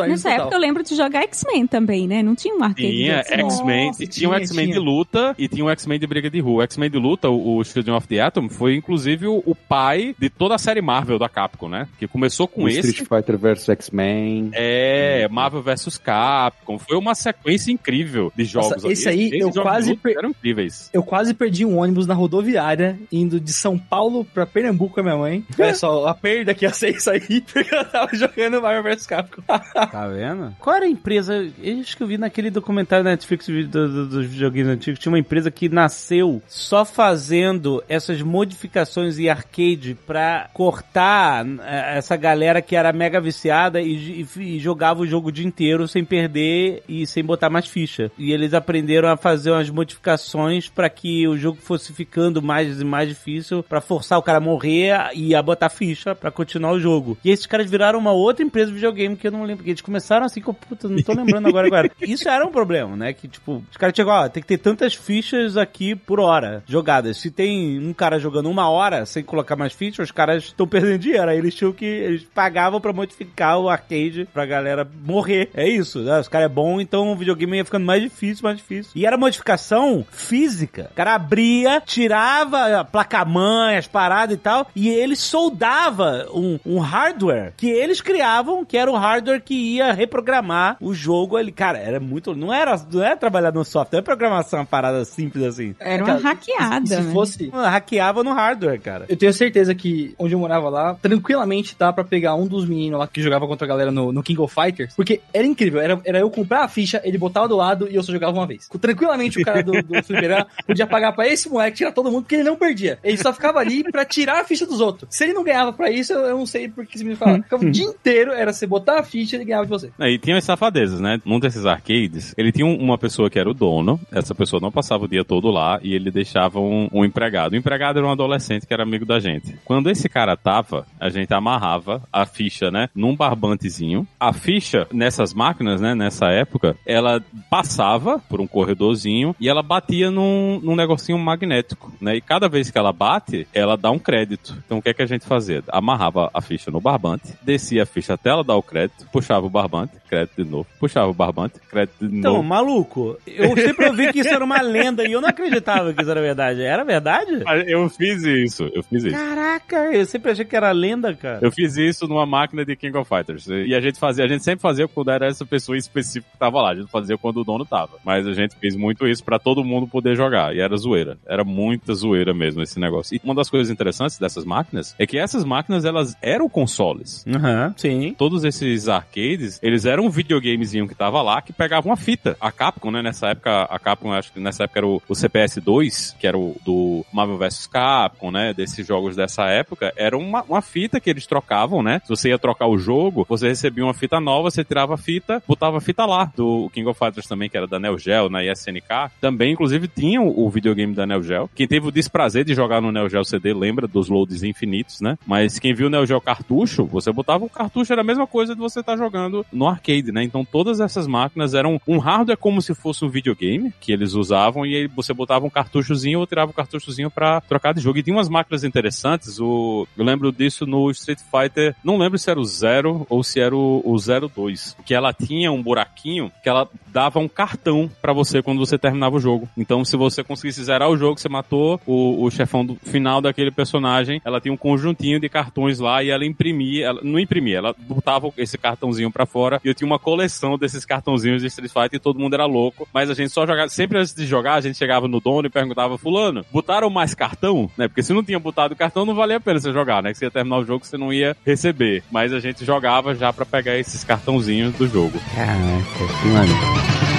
Nessa total. época eu lembro de jogar X-Men também, né? Não tinha um arcade de Tinha X-Men. X-Men, tinha um X-Men de luta e tinha um X-Men de briga de rua. O X-Men de luta, o, o Children of the Atom, foi inclusive o, o pai de toda a série Marvel da Capcom, né? Que começou com O esse. Street Fighter vs X-Men. É, Marvel vs Capcom. Foi uma sequência incrível de jogos Nossa, esse aí Esses eu quase per- eram incríveis. Eu quase perdi um ônibus na rodoviária indo de São Paulo pra Pernambuco com a minha mãe. Olha só, a perda que ia ser isso aí, porque eu tava jogando Marvel vs Capcom. Tá vendo? Qual era a empresa? Eu acho que eu vi naquele documentário da Netflix do- do- dos videogames antigos. Tinha uma empresa que nasceu só fazendo essas modificações em arcade pra cortar eh, essa galera que era mega viciada e, e- e jogava o jogo o dia inteiro sem perder e sem botar mais ficha. E eles aprenderam a fazer umas modificações pra que o jogo fosse ficando mais e mais difícil pra forçar o cara a morrer e a botar ficha pra continuar o jogo. E esses caras viraram uma outra empresa de videogame que eu não lembro, porque eles começaram assim que eu, puta, não tô lembrando agora agora. Isso era um problema, né? Que tipo, os caras chegam, ó, tem que ter tantas fichas aqui por hora jogadas. Se tem um cara jogando uma hora sem colocar mais fichas, os caras estão perdendo dinheiro. Aí eles tinham que eles pagavam pra modificar o arcade pra galera morrer. É isso, né? Os caras é bom, então o videogame ia ficando mais difícil, mais difícil. E era modificação física. O cara abria, tirava a placa-mãe, as paradas e tal, e ele soldava um, um hardware que eles criavam, que era o hardware que ia reprogramar o jogo ali. Cara, era muito. Não era, não era trabalhar no software, não é programação uma parada simples assim. Era uma hackeada, E se né? fosse... Hackeava no hardware, cara. Eu tenho certeza que onde eu morava lá, tranquilamente dá pra pegar um dos meninos lá que jogava contra a galera no, no King of Fighters, porque era incrível, era, era eu comprar a ficha, ele botava do lado e eu só jogava uma vez. Tranquilamente o cara do, do fliperama podia pagar pra esse moleque tirar todo mundo, porque ele não perdia. Ele só ficava ali pra tirar a ficha dos outros. Se ele não ganhava pra isso, eu, eu não sei porque esse menino falava. Ficava o dia inteiro, era você botar a ficha e ele ganhava de você. E tinha as safadezas, né? Num desses arcades, ele tinha um- uma pessoa que era o dono, essa pessoa não passava o dia todo lá e ele deixava um, um empregado. O empregado era um adolescente que era amigo da gente. Quando esse cara tava, a gente amarrava a ficha, né? Num barbantezinho. A ficha, nessas máquinas, né? Nessa época, ela passava por um corredorzinho e ela batia num, num negocinho magnético, né? E cada vez que ela bate, ela dá um crédito. Então o que é que a gente fazia? Amarrava a ficha no barbante, descia a ficha até ela dar o crédito, puxava o barbante, crédito de novo, puxava o barbante, crédito de Então, novo. maluco, eu sempre ouvi que isso era uma lenda e eu não acreditava que isso era verdade. Era verdade? Ah, Eu fiz isso, eu fiz isso. Caraca, eu sempre achei que era lenda, cara. Eu fiz isso numa máquina de King of Fighters. E a gente fazia, a gente sempre fazia quando era essa pessoa específica que tava lá. A gente fazia quando o dono tava. Mas a gente fez muito isso pra todo mundo poder jogar. E era zoeira. Era muita zoeira mesmo esse negócio. E uma das coisas interessantes dessas máquinas é que essas máquinas, elas eram consoles. Aham, sim. Todos esses arcades, eles eram um videogamezinho que tava lá que pegava uma fita. A Capcom, né, nessa época, a Capcom, acho que nessa época era o, o CPS-2, que era o do Marvel vs Capcom, né, desses jogos dessa época, era uma, uma fita que eles trocavam, né? Se você ia trocar o jogo, você recebia uma fita nova, você tirava a fita, botava a fita lá. Do King of Fighters também, que era da Neo Geo, na ISNK, também, inclusive, tinha o, videogame da Neo Geo. Quem teve o desprazer de jogar no Neo Geo CD lembra dos loads infinitos, né? Mas quem viu o Neo Geo cartucho, você botava o cartucho, era a mesma coisa de você estar jogando no arcade, né? Então todas essas máquinas eram um hardware como se fosse um videogame que eles usavam e aí você botava um cartuchozinho ou tirava o cartuchozinho pra trocar de jogo. E tinha umas máquinas interessantes, o... eu lembro disso no Street Fighter, não lembro se era o Zero ou se era o, o 02, que ela tinha um buraquinho que ela dava um cartão pra você quando você terminava o jogo. Então se você conseguisse zerar o jogo, você matou o, o chefão do final daquele personagem, ela tinha um conjuntinho de cartões lá e ela imprimia, ela não imprimia, ela botava esse cartãozinho pra fora e eu tinha uma coleção desses cartãozinhos de Street Fighter e todo mundo era louco, mas a gente só jogava, sempre antes de jogar, a gente chegava no dono e perguntava, fulano, botaram mais cartão? Né? Porque se não tinha botado cartão, não valia a pena você jogar, né? Que você ia terminar o jogo, você não ia receber. Mas a gente jogava já pra pegar esses cartãozinhos do jogo. Caraca, que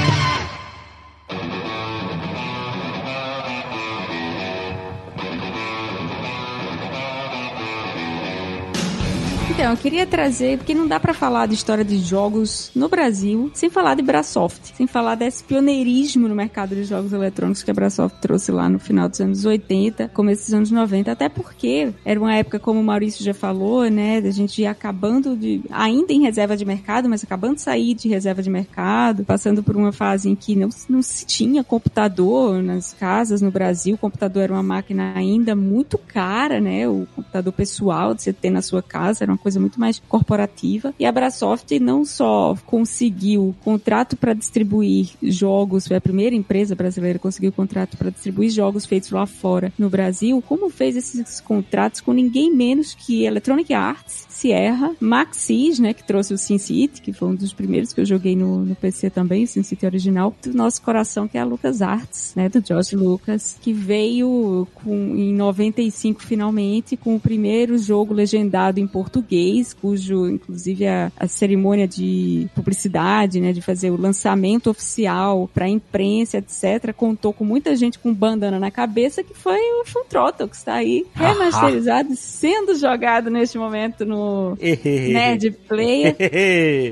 Então, eu queria trazer, porque não dá pra falar de história de jogos no Brasil sem falar de Brasoft, sem falar desse pioneirismo no mercado de jogos eletrônicos que a Brasoft trouxe lá no final dos anos 80, começo dos anos 90, até porque era uma época, como o Maurício já falou, né, da gente ir acabando de, ainda em reserva de mercado, mas acabando de sair de reserva de mercado, passando por uma fase em que não, não se tinha computador nas casas no Brasil, o computador era uma máquina ainda muito cara, né, o computador pessoal de você ter na sua casa era uma coisa coisa muito mais corporativa. E a Brasoft não só conseguiu contrato para distribuir jogos, foi a primeira empresa brasileira que conseguiu contrato para distribuir jogos feitos lá fora no Brasil, como fez esses contratos com ninguém menos que Electronic Arts, Sierra, Maxis, né, que trouxe o SimCity, que foi um dos primeiros que eu joguei no, no PC também, o SimCity original, do nosso coração, que é a Lucas Arts, né, do Josh Lucas, que veio com, em 95 finalmente com o primeiro jogo legendado em português, cujo, inclusive, a, a cerimônia de publicidade, né, de fazer o lançamento oficial para imprensa, etc., contou com muita gente com bandana na cabeça, que foi o Full Throttle, que está aí remasterizado, sendo jogado neste momento no Nerd Player.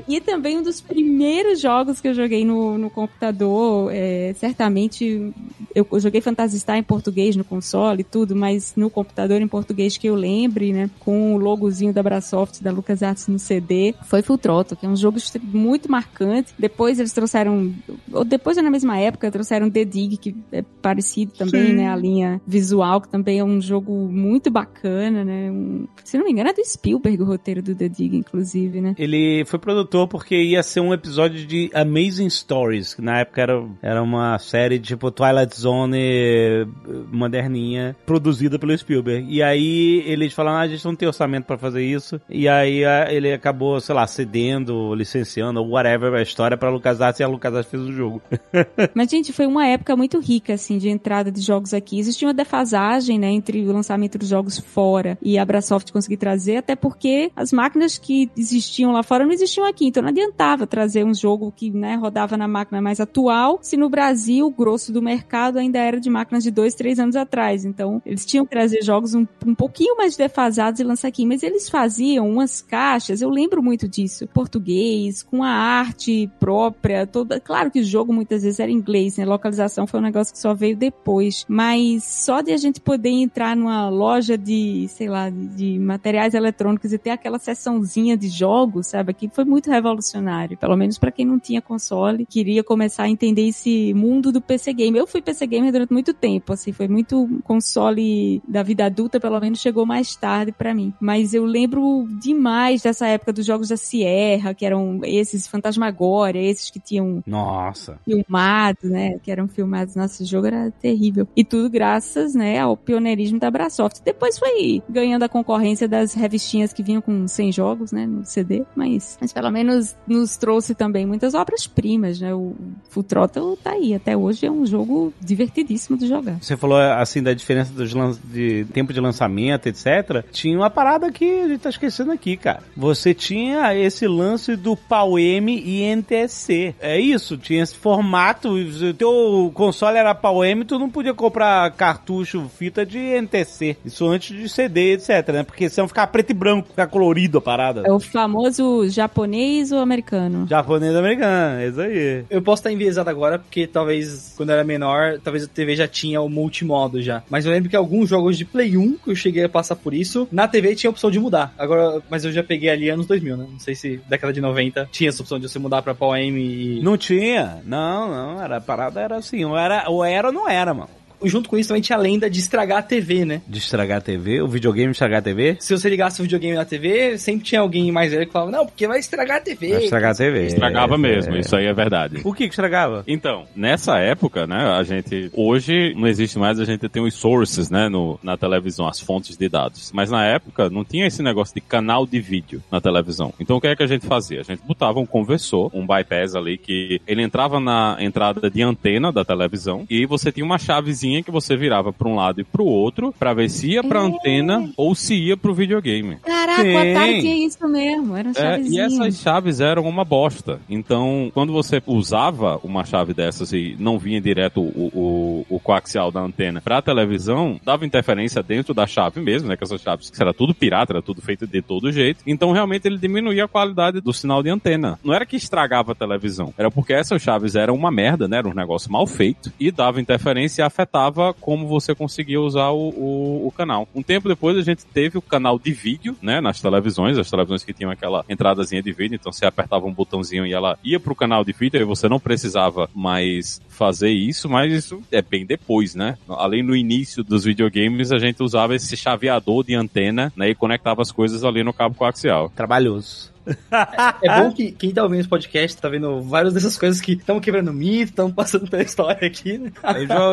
e também um dos primeiros jogos que eu joguei no, no computador, é, certamente eu joguei Phantasy Star em português no console e tudo, mas no computador em português que eu lembre, né, com o logozinho da Brasoft, da LucasArts no CD, foi Full Throttle, que é um jogo muito marcante. Depois eles trouxeram, ou depois na mesma época, trouxeram The Dig, que é parecido também, Sim. né, a linha visual, que também é um jogo muito bacana, né, um, se não me engano é do Spielberg o roteiro do The Dig, inclusive, né. Ele foi produtor porque ia ser um episódio de Amazing Stories, que na época era, era uma série tipo Twilight Zone eh, moderninha, produzida pelo Spielberg. E aí eles falaram, ah, a gente não tem orçamento pra fazer isso. E aí ele acabou, sei lá, cedendo, licenciando, ou whatever, a história pra LucasArts e a LucasArts fez o jogo. Mas, gente, foi uma época muito rica, assim, de entrada de jogos aqui. Existia uma defasagem, né, entre o lançamento dos jogos fora e a Brasoft conseguir trazer, até porque as máquinas que existiam lá fora não existiam aqui. Então não adiantava trazer um jogo que, né, rodava na máquina mais atual, se no Brasil o grosso do mercado ainda era de máquinas de dois, três anos atrás. Então, eles tinham que trazer jogos um, um pouquinho mais defasados e lançar aqui. Mas eles faziam umas caixas, eu lembro muito disso, português, com a arte própria, toda. Claro que o jogo muitas vezes era inglês, né? Localização foi um negócio que só veio depois. Mas só de a gente poder entrar numa loja de, sei lá, de, materiais eletrônicos e ter aquela seçãozinha de jogos, sabe? Aqui foi muito revolucionário. Pelo menos para quem não tinha console, queria começar a entender esse mundo do PC game. Eu fui PC gamer durante muito tempo, assim, foi muito console da vida adulta, pelo menos chegou mais tarde para mim. Mas eu lembro demais dessa época dos jogos da Sierra, que eram esses Fantasmagória, esses que tinham Nossa. filmados, né? Que eram filmados. Nossa, esse jogo era terrível. E tudo graças, né, ao pioneirismo da Brasoft. Depois foi ganhando a concorrência das revistinhas que vinham com 100 jogos, né, no CD. Mas, mas pelo menos nos trouxe também muitas obras-primas, né? O Full Throttle tá aí. Até hoje é um jogo divertidíssimo de jogar. Você falou assim da diferença dos lan- de tempo de lançamento, etc. Tinha uma parada que a gente tá esquecendo aqui, cara. Você tinha esse lance do PAL-M e NTSC. É isso, tinha esse formato. O teu console era PAL-M, tu não podia comprar cartucho, fita de NTSC. Isso antes de CD, etc, né? Porque senão ficava preto e branco, ficar colorido a parada. É o famoso japonês ou americano? Japonês americano, é isso aí. Eu posso estar enviesado agora, porque talvez quando eu era menor, talvez a TV já tinha o multimodo já. Mas eu lembro que alguns jogos de Play 1, que eu cheguei a passar por isso, na TV tinha a opção de mudar. Agora, mas eu já peguei ali anos 2000, né? Não sei se década de 90 tinha essa opção de você mudar pra Paul M e... Não tinha, não, não, era, a parada era assim, ou era, ou era ou não era, mano. Junto com isso também tinha a lenda de estragar a TV, né? De estragar a TV, o videogame estragar a TV? Se você ligasse o videogame na TV, sempre tinha alguém mais velho que falava, não, porque vai estragar a TV. Vai estragar a TV. Estragava É, mesmo, é. isso aí é verdade. O que que estragava? Então, nessa época, né, a gente, hoje não existe mais, a gente tem os sources, né, no, na televisão, as fontes de dados. Mas na época não tinha esse negócio de canal de vídeo na televisão. Então o que é que a gente fazia? A gente botava um conversor, um bypass ali, que ele entrava na entrada de antena da televisão e você tinha uma chavezinha que você virava para um lado e pro outro para ver se ia pra antena ou se ia pro videogame. Caraca, Sim. o Atari tinha isso mesmo. Era É, e essas chaves eram uma bosta. Então, quando você usava uma chave dessas e não vinha direto o, o, o coaxial da antena pra televisão, dava interferência dentro da chave mesmo, né? Que essas chaves que era tudo pirata, era tudo feito de todo jeito. Então, realmente, ele diminuía a qualidade do sinal de antena. Não era que estragava a televisão, era porque essas chaves eram uma merda, né? Era um negócio mal feito e dava interferência e afetava como você conseguia usar o, o, o canal. Um tempo depois a gente teve o canal de vídeo, né, nas televisões, as televisões que tinham aquela entradazinha de vídeo, então você apertava um botãozinho e ela ia pro canal de vídeo e você não precisava mais fazer isso, mas isso é bem depois, né? Além no início dos videogames, a gente usava esse chaveador de antena, né, e conectava as coisas ali no cabo coaxial. Trabalhoso. É bom que quem tá ouvindo esse podcast tá vendo várias dessas coisas que estão quebrando mito, estão passando pela história aqui, né?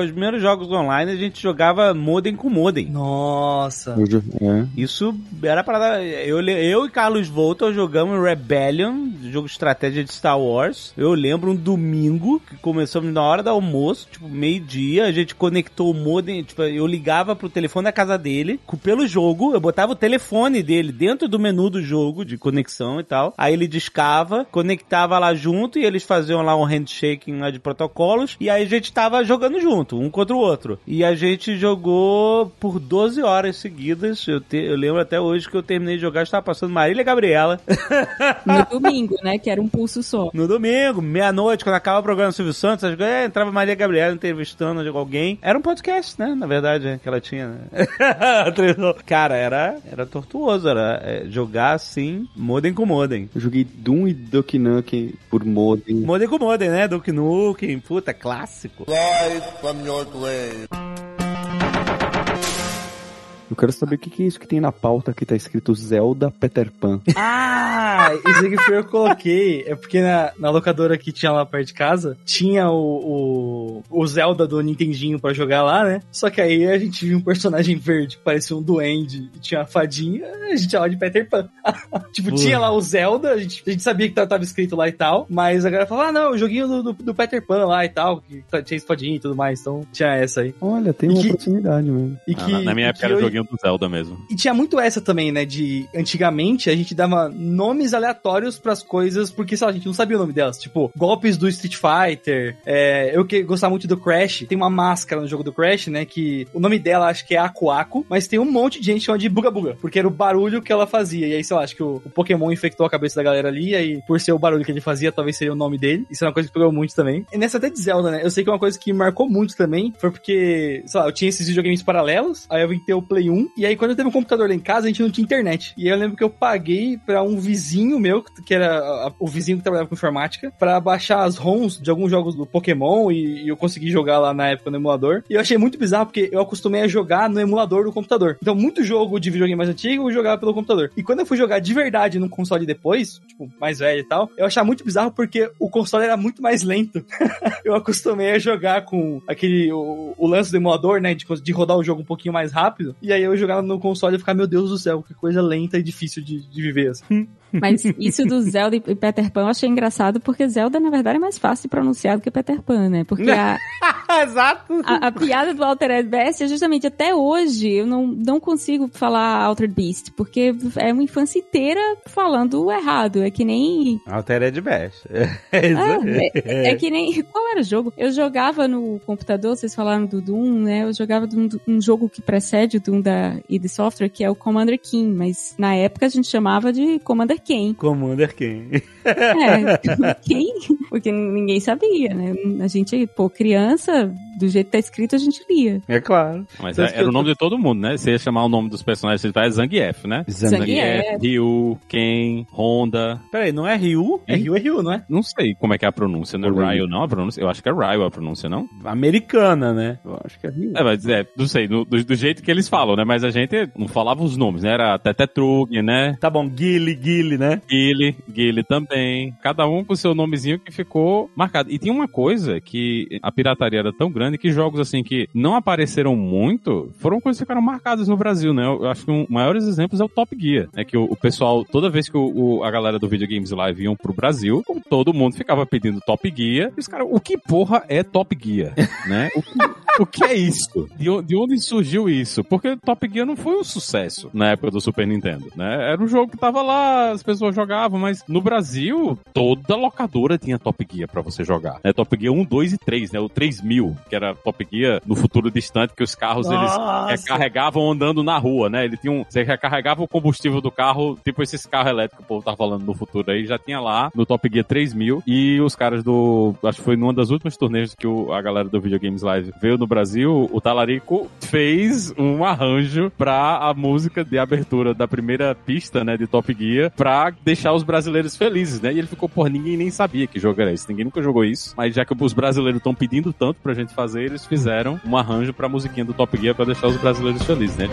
Os primeiros jogos online a gente jogava modem com modem. Nossa. É. Isso era para dar. Eu, eu e Carlos Volta jogamos Rebellion, jogo de estratégia de Star Wars. Eu lembro um domingo que começamos na hora do almoço, tipo meio-dia. A gente conectou o modem. Tipo, eu ligava pro telefone da casa dele pelo jogo. Eu botava o telefone dele dentro do menu do jogo de conexão e tal. Aí ele discava, conectava lá junto e eles faziam lá um handshaking lá de protocolos. E aí a gente tava jogando junto, um contra o outro. E a gente jogou por 12 horas seguidas. Eu, te- eu lembro até hoje que eu terminei de jogar, estava passando Marília Gabriela. No domingo, né? Que era um pulso só. No domingo, meia-noite, quando acaba o programa do Silvio Santos, é, entrava Maria Gabriela entrevistando alguém. Era um podcast, né? Na verdade, é, que ela tinha. Né? Cara, era, era tortuoso, era é, jogar assim, modem com modem. Eu joguei Doom e Duck Nukem por modem. Modem com modem, né? Duke Nukem, puta, clássico. Rise from your grave. Eu quero saber o que, que é isso que tem na pauta que tá escrito Zelda Peter Pan. Ah, isso aqui foi eu que coloquei. É porque na, na locadora que tinha lá perto de casa, tinha o, o, o Zelda do Nintendinho pra jogar lá, né? Só que aí a gente viu um personagem verde que parecia um duende e tinha uma fadinha, a gente chamava de Peter Pan. tipo, tinha lá o Zelda, a gente, a gente sabia que tava, escrito lá e tal, mas a galera falava, ah, não, o joguinho do, do, do Peter Pan lá e tal, que tinha espadinha e tudo mais, então tinha essa aí. Olha, tem E uma que- proximidade mesmo. E Ah, que, na, na minha época era o hoje- do Zelda mesmo. e tinha muito essa também, né? De antigamente a gente dava nomes aleatórios pras coisas, porque, sei lá, a gente não sabia o nome delas. Tipo, golpes do Street Fighter. é, eu que gostava muito do Crash, tem uma máscara no jogo do Crash, né? Que o nome dela acho que é Aku Aku, mas tem um monte de gente que chama de Buga Buga, porque era o barulho que ela fazia. E aí, sei lá, acho que o, o Pokémon infectou a cabeça da galera ali, e aí, por ser o barulho que ele fazia, talvez seria o nome dele. Isso é uma coisa que pegou muito também. E nessa até de Zelda, né? Eu sei que uma coisa que marcou muito também foi porque, sei lá, eu tinha esses videogames paralelos, aí eu vim ter o Play 1, e aí quando eu teve um computador lá em casa, a gente não tinha internet. E eu lembro que eu paguei pra um vizinho meu, que era o vizinho que trabalhava com informática, pra baixar as ROMs de alguns jogos do Pokémon e, e eu consegui jogar lá na época no emulador. E eu achei muito bizarro porque eu acostumei a jogar no emulador do computador. Então, muito jogo de videogame mais antigo eu jogava pelo computador. E quando eu fui jogar de verdade num console depois, tipo, mais velho e tal, eu achava muito bizarro porque o console era muito mais lento. eu acostumei a jogar com aquele o, o lance do emulador, né, de, de rodar o jogo um pouquinho mais rápido. E aí eu jogava no console e ficava, meu Deus do céu, que coisa lenta e difícil de, de viver. Assim. Mas isso do Zelda e Peter Pan eu achei engraçado porque Zelda, na verdade, é mais fácil de pronunciar do que Peter Pan, né? Porque a, Exato. a, a piada do Altered Beast é justamente até hoje eu não, não consigo falar Altered Beast, porque é uma infância inteira falando errado. É que nem. Altered Best. É Ah, é, é que nem. Qual era o jogo? Eu jogava no computador, vocês falaram do Doom, né? Eu jogava de um, um jogo que precede o Doom da id Software, que é o Commander King, mas na época a gente chamava de Commander Ken. Commander quem? É, quem? Porque ninguém sabia, né? A gente, pô, criança, do jeito que tá escrito, a gente lia. É claro. Mas é- era eu o nome de todo mundo, né? Você ia chamar o nome dos personagens principais, Zangief, né? Zangief. Ryu, Ken, Honda. Peraí, não é Ryu? É Rio é Rio, não é? Não sei como é que é a pronúncia, não é. Ryu não a pronúncia? Eu acho que é Ryu a pronúncia, não? Americana, né? Eu acho que é Rio. É, mas é, não sei, no- do, do jeito que eles falam, né? Mas a gente não falava os nomes, né? Era Tetetrug, né? Tá bom, Guile, Guile, né? Guile, Guile também. Cada um com seu nomezinho que ficou marcado. E tinha uma coisa que a pirataria era tão grande que jogos assim que não apareceram muito foram coisas que ficaram marcadas no Brasil, né? Eu, acho que um maiores exemplos é o Top Gear. É que o, o pessoal, toda vez que o, o- a galera do Videogames Live iam pro Brasil, todo mundo ficava pedindo Top Gear, e os caras, o que porra é Top Gear? né? O que, o que é isso? De, on- de onde surgiu isso? Porque Top Gear não foi um sucesso na época do Super Nintendo, né? Era um jogo que tava lá, as pessoas jogavam, mas no Brasil, toda locadora tinha Top Gear pra você jogar. Né? Top Gear 1, 2 e 3, né? O 3000, que era Top Gear no futuro distante, que os carros eles Nossa. recarregavam andando na rua, né? Ele tinha um, você recarregava o combustível do carro, tipo esses carros elétricos que o povo tá falando no futuro aí, já tinha lá no Top Gear 3000 e os caras do, acho que foi numa das últimas turnês que o- a galera do Videogames Live veio no Brasil, o Talarico fez um arranjo pra a música de abertura da primeira pista, né, de Top Gear, pra deixar os brasileiros felizes, né? E ele ficou, por ninguém nem sabia que jogo era esse, ninguém nunca jogou isso, mas já que os brasileiros estão pedindo tanto pra gente fazer, eles fizeram um arranjo pra musiquinha do Top Gear pra deixar os brasileiros felizes, né?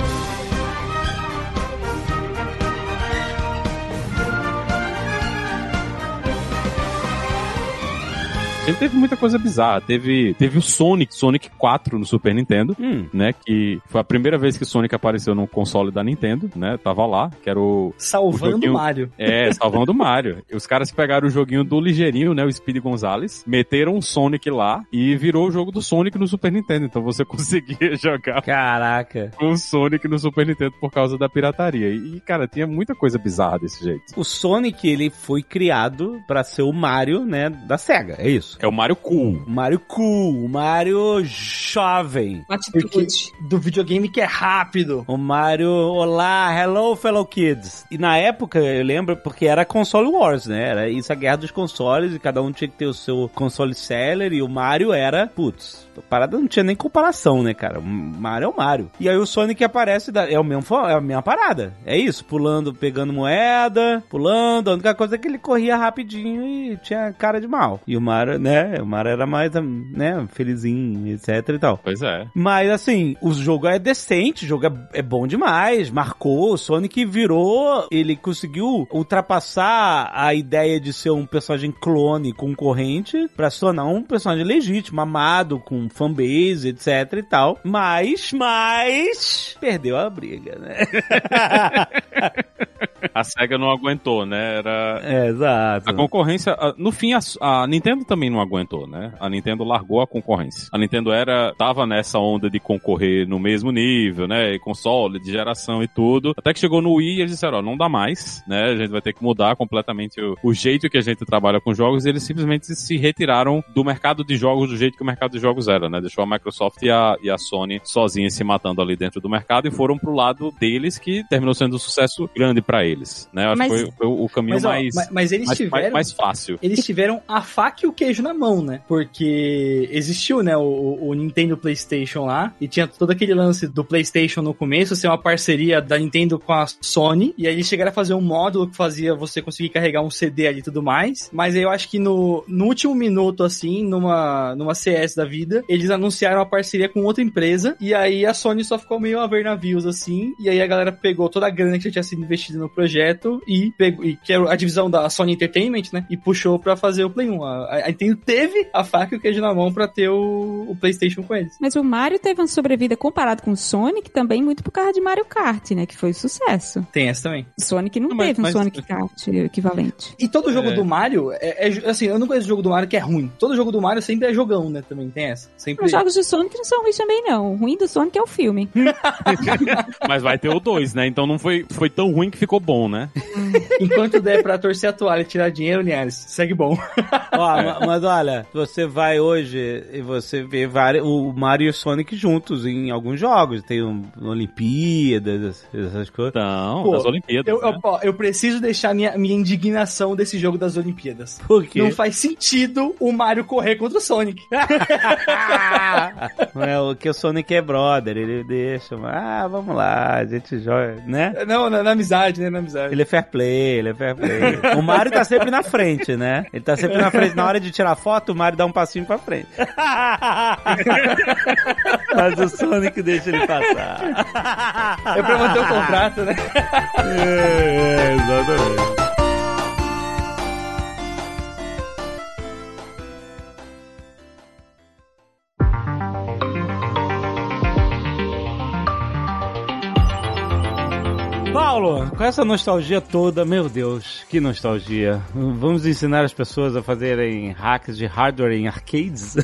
Sempre teve muita coisa bizarra. Teve, teve o Sonic, Sonic 4 no Super Nintendo, Hum. né? Que foi a primeira vez que Sonic apareceu no console da Nintendo, né? Tava lá, que era o. Salvando o joguinho- Mario. É, salvando o Mario. E os caras pegaram o joguinho do ligeirinho, né? O Speed Gonzales, meteram o Sonic lá e virou o jogo do Sonic no Super Nintendo. Então você conseguia jogar Caraca. com o Sonic no Super Nintendo por causa da pirataria. E, cara, tinha muita coisa bizarra desse jeito. O Sonic, ele foi criado pra ser o Mario, né, da SEGA, é isso. É o Mario Cool. O Mario cool, o Mario jovem. Uma Porque atitude. do videogame que é rápido. O Mario, olá, hello fellow kids. E na época, eu lembro, porque era console wars, né? Era isso a guerra dos consoles e cada um tinha que ter o seu console seller e o Mario era, putz, a parada não tinha nem comparação, né, cara? O Mario é o Mario. E aí o Sonic aparece, da- é, o mesmo, é a mesma parada. É isso, pulando, pegando moeda, pulando, a única coisa é que ele corria rapidinho e tinha cara de mal. E o Mario, né, o Mario era mais, né, felizinho, etc e tal. Pois é. Mas assim, o jogo é decente, o jogo é, é bom demais, marcou, o Sonic virou, ele conseguiu ultrapassar a ideia de ser um personagem clone concorrente pra se tornar um personagem legítimo, amado, com fanbase, etc e tal. Mas, mas, perdeu a briga, né? A SEGA não aguentou, né? Era. é, exato. A concorrência, no fim, a, a Nintendo também não aguentou, né? A Nintendo largou a concorrência. A Nintendo era, tava nessa onda de concorrer no mesmo nível, né? E console, de geração e tudo. Até que chegou no Wii e eles disseram, ó, não dá mais, né? A gente vai ter que mudar completamente o, o jeito que a gente trabalha com jogos. E eles simplesmente se retiraram do mercado de jogos do jeito que o mercado de jogos era, né? Deixou a Microsoft e a, e a Sony sozinhas se matando ali dentro do mercado e foram pro lado deles que terminou sendo um sucesso grande pra eles, né? Eu Acho Mas- que foi, foi o caminho Mas, ó, mais, mas, mas eles mais, tiveram. mais fácil. Eles tiveram a faca e o queijo na mão, né? Porque existiu, né, o, o Nintendo PlayStation lá, e tinha todo aquele lance do PlayStation no começo, ser uma parceria da Nintendo com a Sony, e aí eles chegaram a fazer um módulo que fazia você conseguir carregar um CD ali e tudo mais, mas aí eu acho que no, no último minuto, assim, numa, numa CS da vida, eles anunciaram a parceria com outra empresa, e aí a Sony só ficou meio a ver navios, assim, e aí a galera pegou toda a grana que já tinha sido investida no projeto e pegou, e que era a divisão da Sony Entertainment, né? E puxou pra fazer o Play 1. A, a Nintendo teve a faca e o queijo na mão pra ter o, o PlayStation com eles. Mas o Mario teve uma sobrevida comparado com o Sonic também muito por causa de Mario Kart, né? Que foi sucesso. Tem essa também. O Sonic não, Não, mas- teve um mas- Sonic Kart equivalente. E todo jogo É. do Mario, é, é- assim, eu não conheço jogo do Mario que é ruim. Todo jogo do Mario sempre é jogão, né? Também tem essa. Sempre. Os jogos de Sonic não são ruins também, não. O ruim do Sonic é o filme. Mas vai ter o 2, né? Então não foi, foi tão ruim que ficou bom, né? Enquanto der pra torcer a toalha e tirar dinheiro, Linhares, segue bom. Ó, ma- mas olha, você vai hoje e você vê vários, o Mario e o Sonic juntos em alguns jogos. Tem um, Olimpíadas, essas coisas. Então, Pô, das Olimpíadas. Eu, né? eu, ó, eu preciso deixar minha, minha indignação desse jogo das Olimpíadas. Por quê? Não faz sentido o Mario correr contra o Sonic. é, o que o Sonic é brother, ele deixa, ah, vamos lá, a gente joga, né? Não, na, na amizade, né? Na amizade. Ele é fair play, ele é fair play. O Mario tá sempre na frente, né? Ele tá sempre na frente. Na hora de tirar foto, o Mario dá um passinho pra frente. Mas o Sonic deixa ele passar. É pra manter o contrato, né? É, é, exatamente. Paulo, com essa nostalgia toda, meu Deus, que nostalgia. Vamos ensinar as pessoas a fazerem hacks de hardware em arcades?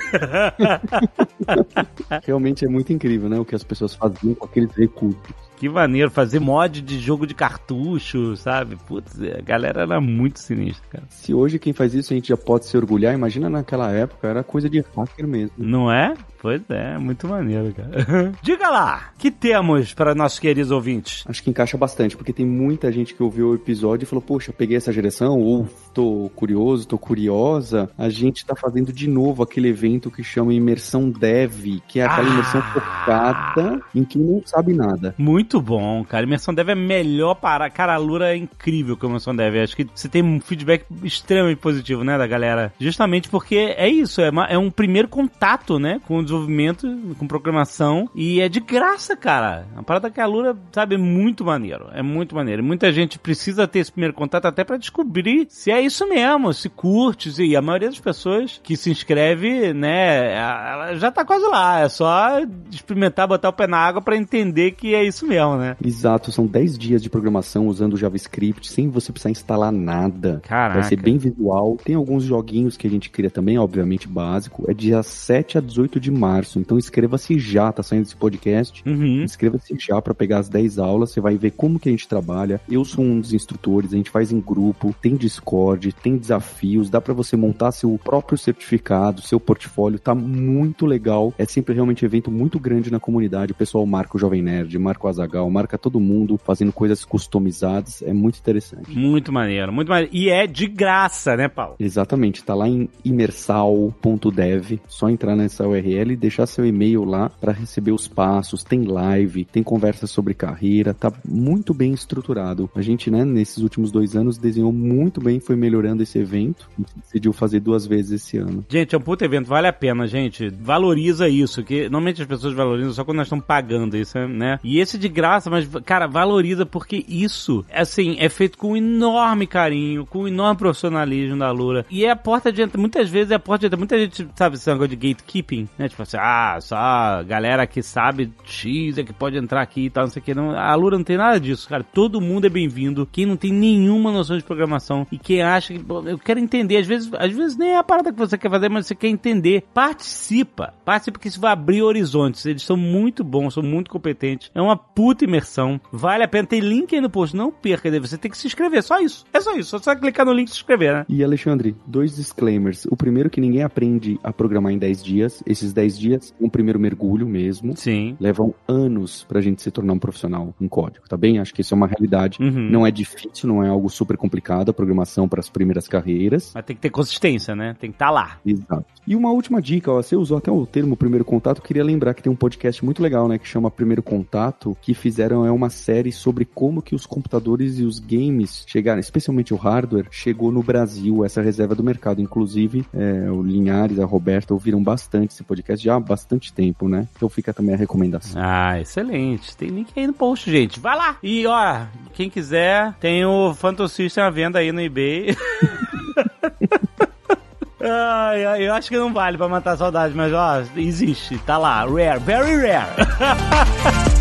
Realmente é muito incrível, né? O que as pessoas faziam com aqueles recursos. Que maneiro, fazer mod de jogo de cartucho, sabe? Putz, a galera era muito sinistra, cara. Se hoje quem faz isso a gente já pode se orgulhar, imagina naquela época, era coisa de hacker mesmo. Não é? Pois é, muito maneiro, cara. Diga lá, que temos para nossos queridos ouvintes? Acho que encaixa bastante, porque tem muita gente que ouviu o episódio e falou, poxa, peguei essa geração, ou tô curioso, tô curiosa. A gente tá fazendo de novo aquele evento que chama Imersão Dev, que é aquela Ah. imersão focada em quem não sabe nada. Muito bom, cara. Imersão Dev é melhor para. Cara, a Lura é incrível com Imersão Dev. Acho que você tem um feedback extremamente positivo, né, da galera. Justamente porque é isso, é, uma- é um primeiro contato, né, com o desenvolvimento, com programação. E é de graça, cara. A parada que a Lura, sabe, é muito maneiro. É muito maneiro. E muita gente precisa ter esse primeiro contato até pra descobrir se é isso mesmo, se curte. E a maioria das pessoas que se inscreve, né, ela já tá quase lá. É só experimentar, botar o pé na água pra entender que é isso mesmo, né? Exato, são 10 dias de programação usando JavaScript, sem você precisar instalar nada. Caraca. Vai ser bem visual. Tem alguns joguinhos que a gente cria também, obviamente básico. É dia 7 a 18 de março, então inscreva-se já, tá saindo esse podcast. Uhum. Inscreva-se já para pegar as 10 aulas, você vai ver como que a gente trabalha. Eu sou um dos instrutores, a gente faz em grupo, tem Discord, tem desafios, dá para você montar seu próprio certificado, seu portfólio, tá muito legal. É sempre realmente um evento muito grande na comunidade. O pessoal marca o Jovem Nerd, marca o Azagal, marca todo mundo fazendo coisas customizadas, é muito interessante. Muito maneiro, muito maneiro. E é de graça, né, Paulo? Exatamente, tá lá em imersal.dev. Só entrar nessa URL e deixar seu e-mail lá para receber os passos. Tem live, tem conversa sobre carreira, tá muito bem estruturado. A gente, né, nesses últimos dois anos desenhou muito bem, foi melhorando esse evento. Decidiu fazer duas vezes esse ano. Gente, é um puto evento, vale a pena, gente. Valoriza isso, que normalmente as pessoas valorizam só quando nós estamos pagando isso, né? E esse de graça, mas, cara, valoriza porque isso, assim, é feito com enorme carinho, com enorme profissionalismo da Lura. E é a porta de entrada, muitas vezes é a porta de entrada, muita gente sabe esse negócio de gatekeeping, né? Tipo assim, ah, só galera que sabe X é que pode entrar aqui e tal, não sei o que. Não, a Lura não tem nada disso, cara. Todo mundo é bem-vindo. Quem não tem nenhuma noção de programação e quem acha que, pô, eu quero entender, às vezes, às vezes nem é a parada que você quer fazer, mas você quer entender. Participa. Participa porque isso vai abrir horizontes. Eles são muito bons, são muito competentes. É uma puta imersão. Vale a pena. Tem link aí no post. Não perca. Você tem que se inscrever. Só isso. É só isso. É só clicar no link e se inscrever, né? E Alexandre, dois disclaimers. O primeiro que ninguém aprende a programar em 10 dias. Esses 10 dias é um primeiro mergulho mesmo. Sim. Levam anos pra gente se tornar um profissional em código, tá bem? Acho que isso é uma realidade. Uhum. Não é difícil, não é algo super complicado a programação para as primeiras carreiras. Mas tem que ter consistência, né? Tem que estar lá. Exato. E uma última dica, ó, você usou até o termo primeiro contato, queria lembrar que tem um podcast muito legal, né, que chama Primeiro Contato, que fizeram é uma série sobre como que os computadores e os games chegaram, especialmente o hardware, chegou no Brasil, essa reserva do mercado. Inclusive, é, o Linhares, a Roberta ouviram bastante esse podcast já há bastante tempo, né? Então fica também a recomendação. Ah, excelente. Tem link aí no post, gente. Vai lá. E, ó, quem quiser, tem o Phantom System à venda aí no eBay. Ai, eu acho que não vale pra matar a saudade, mas ó, existe, tá lá, rare, very rare.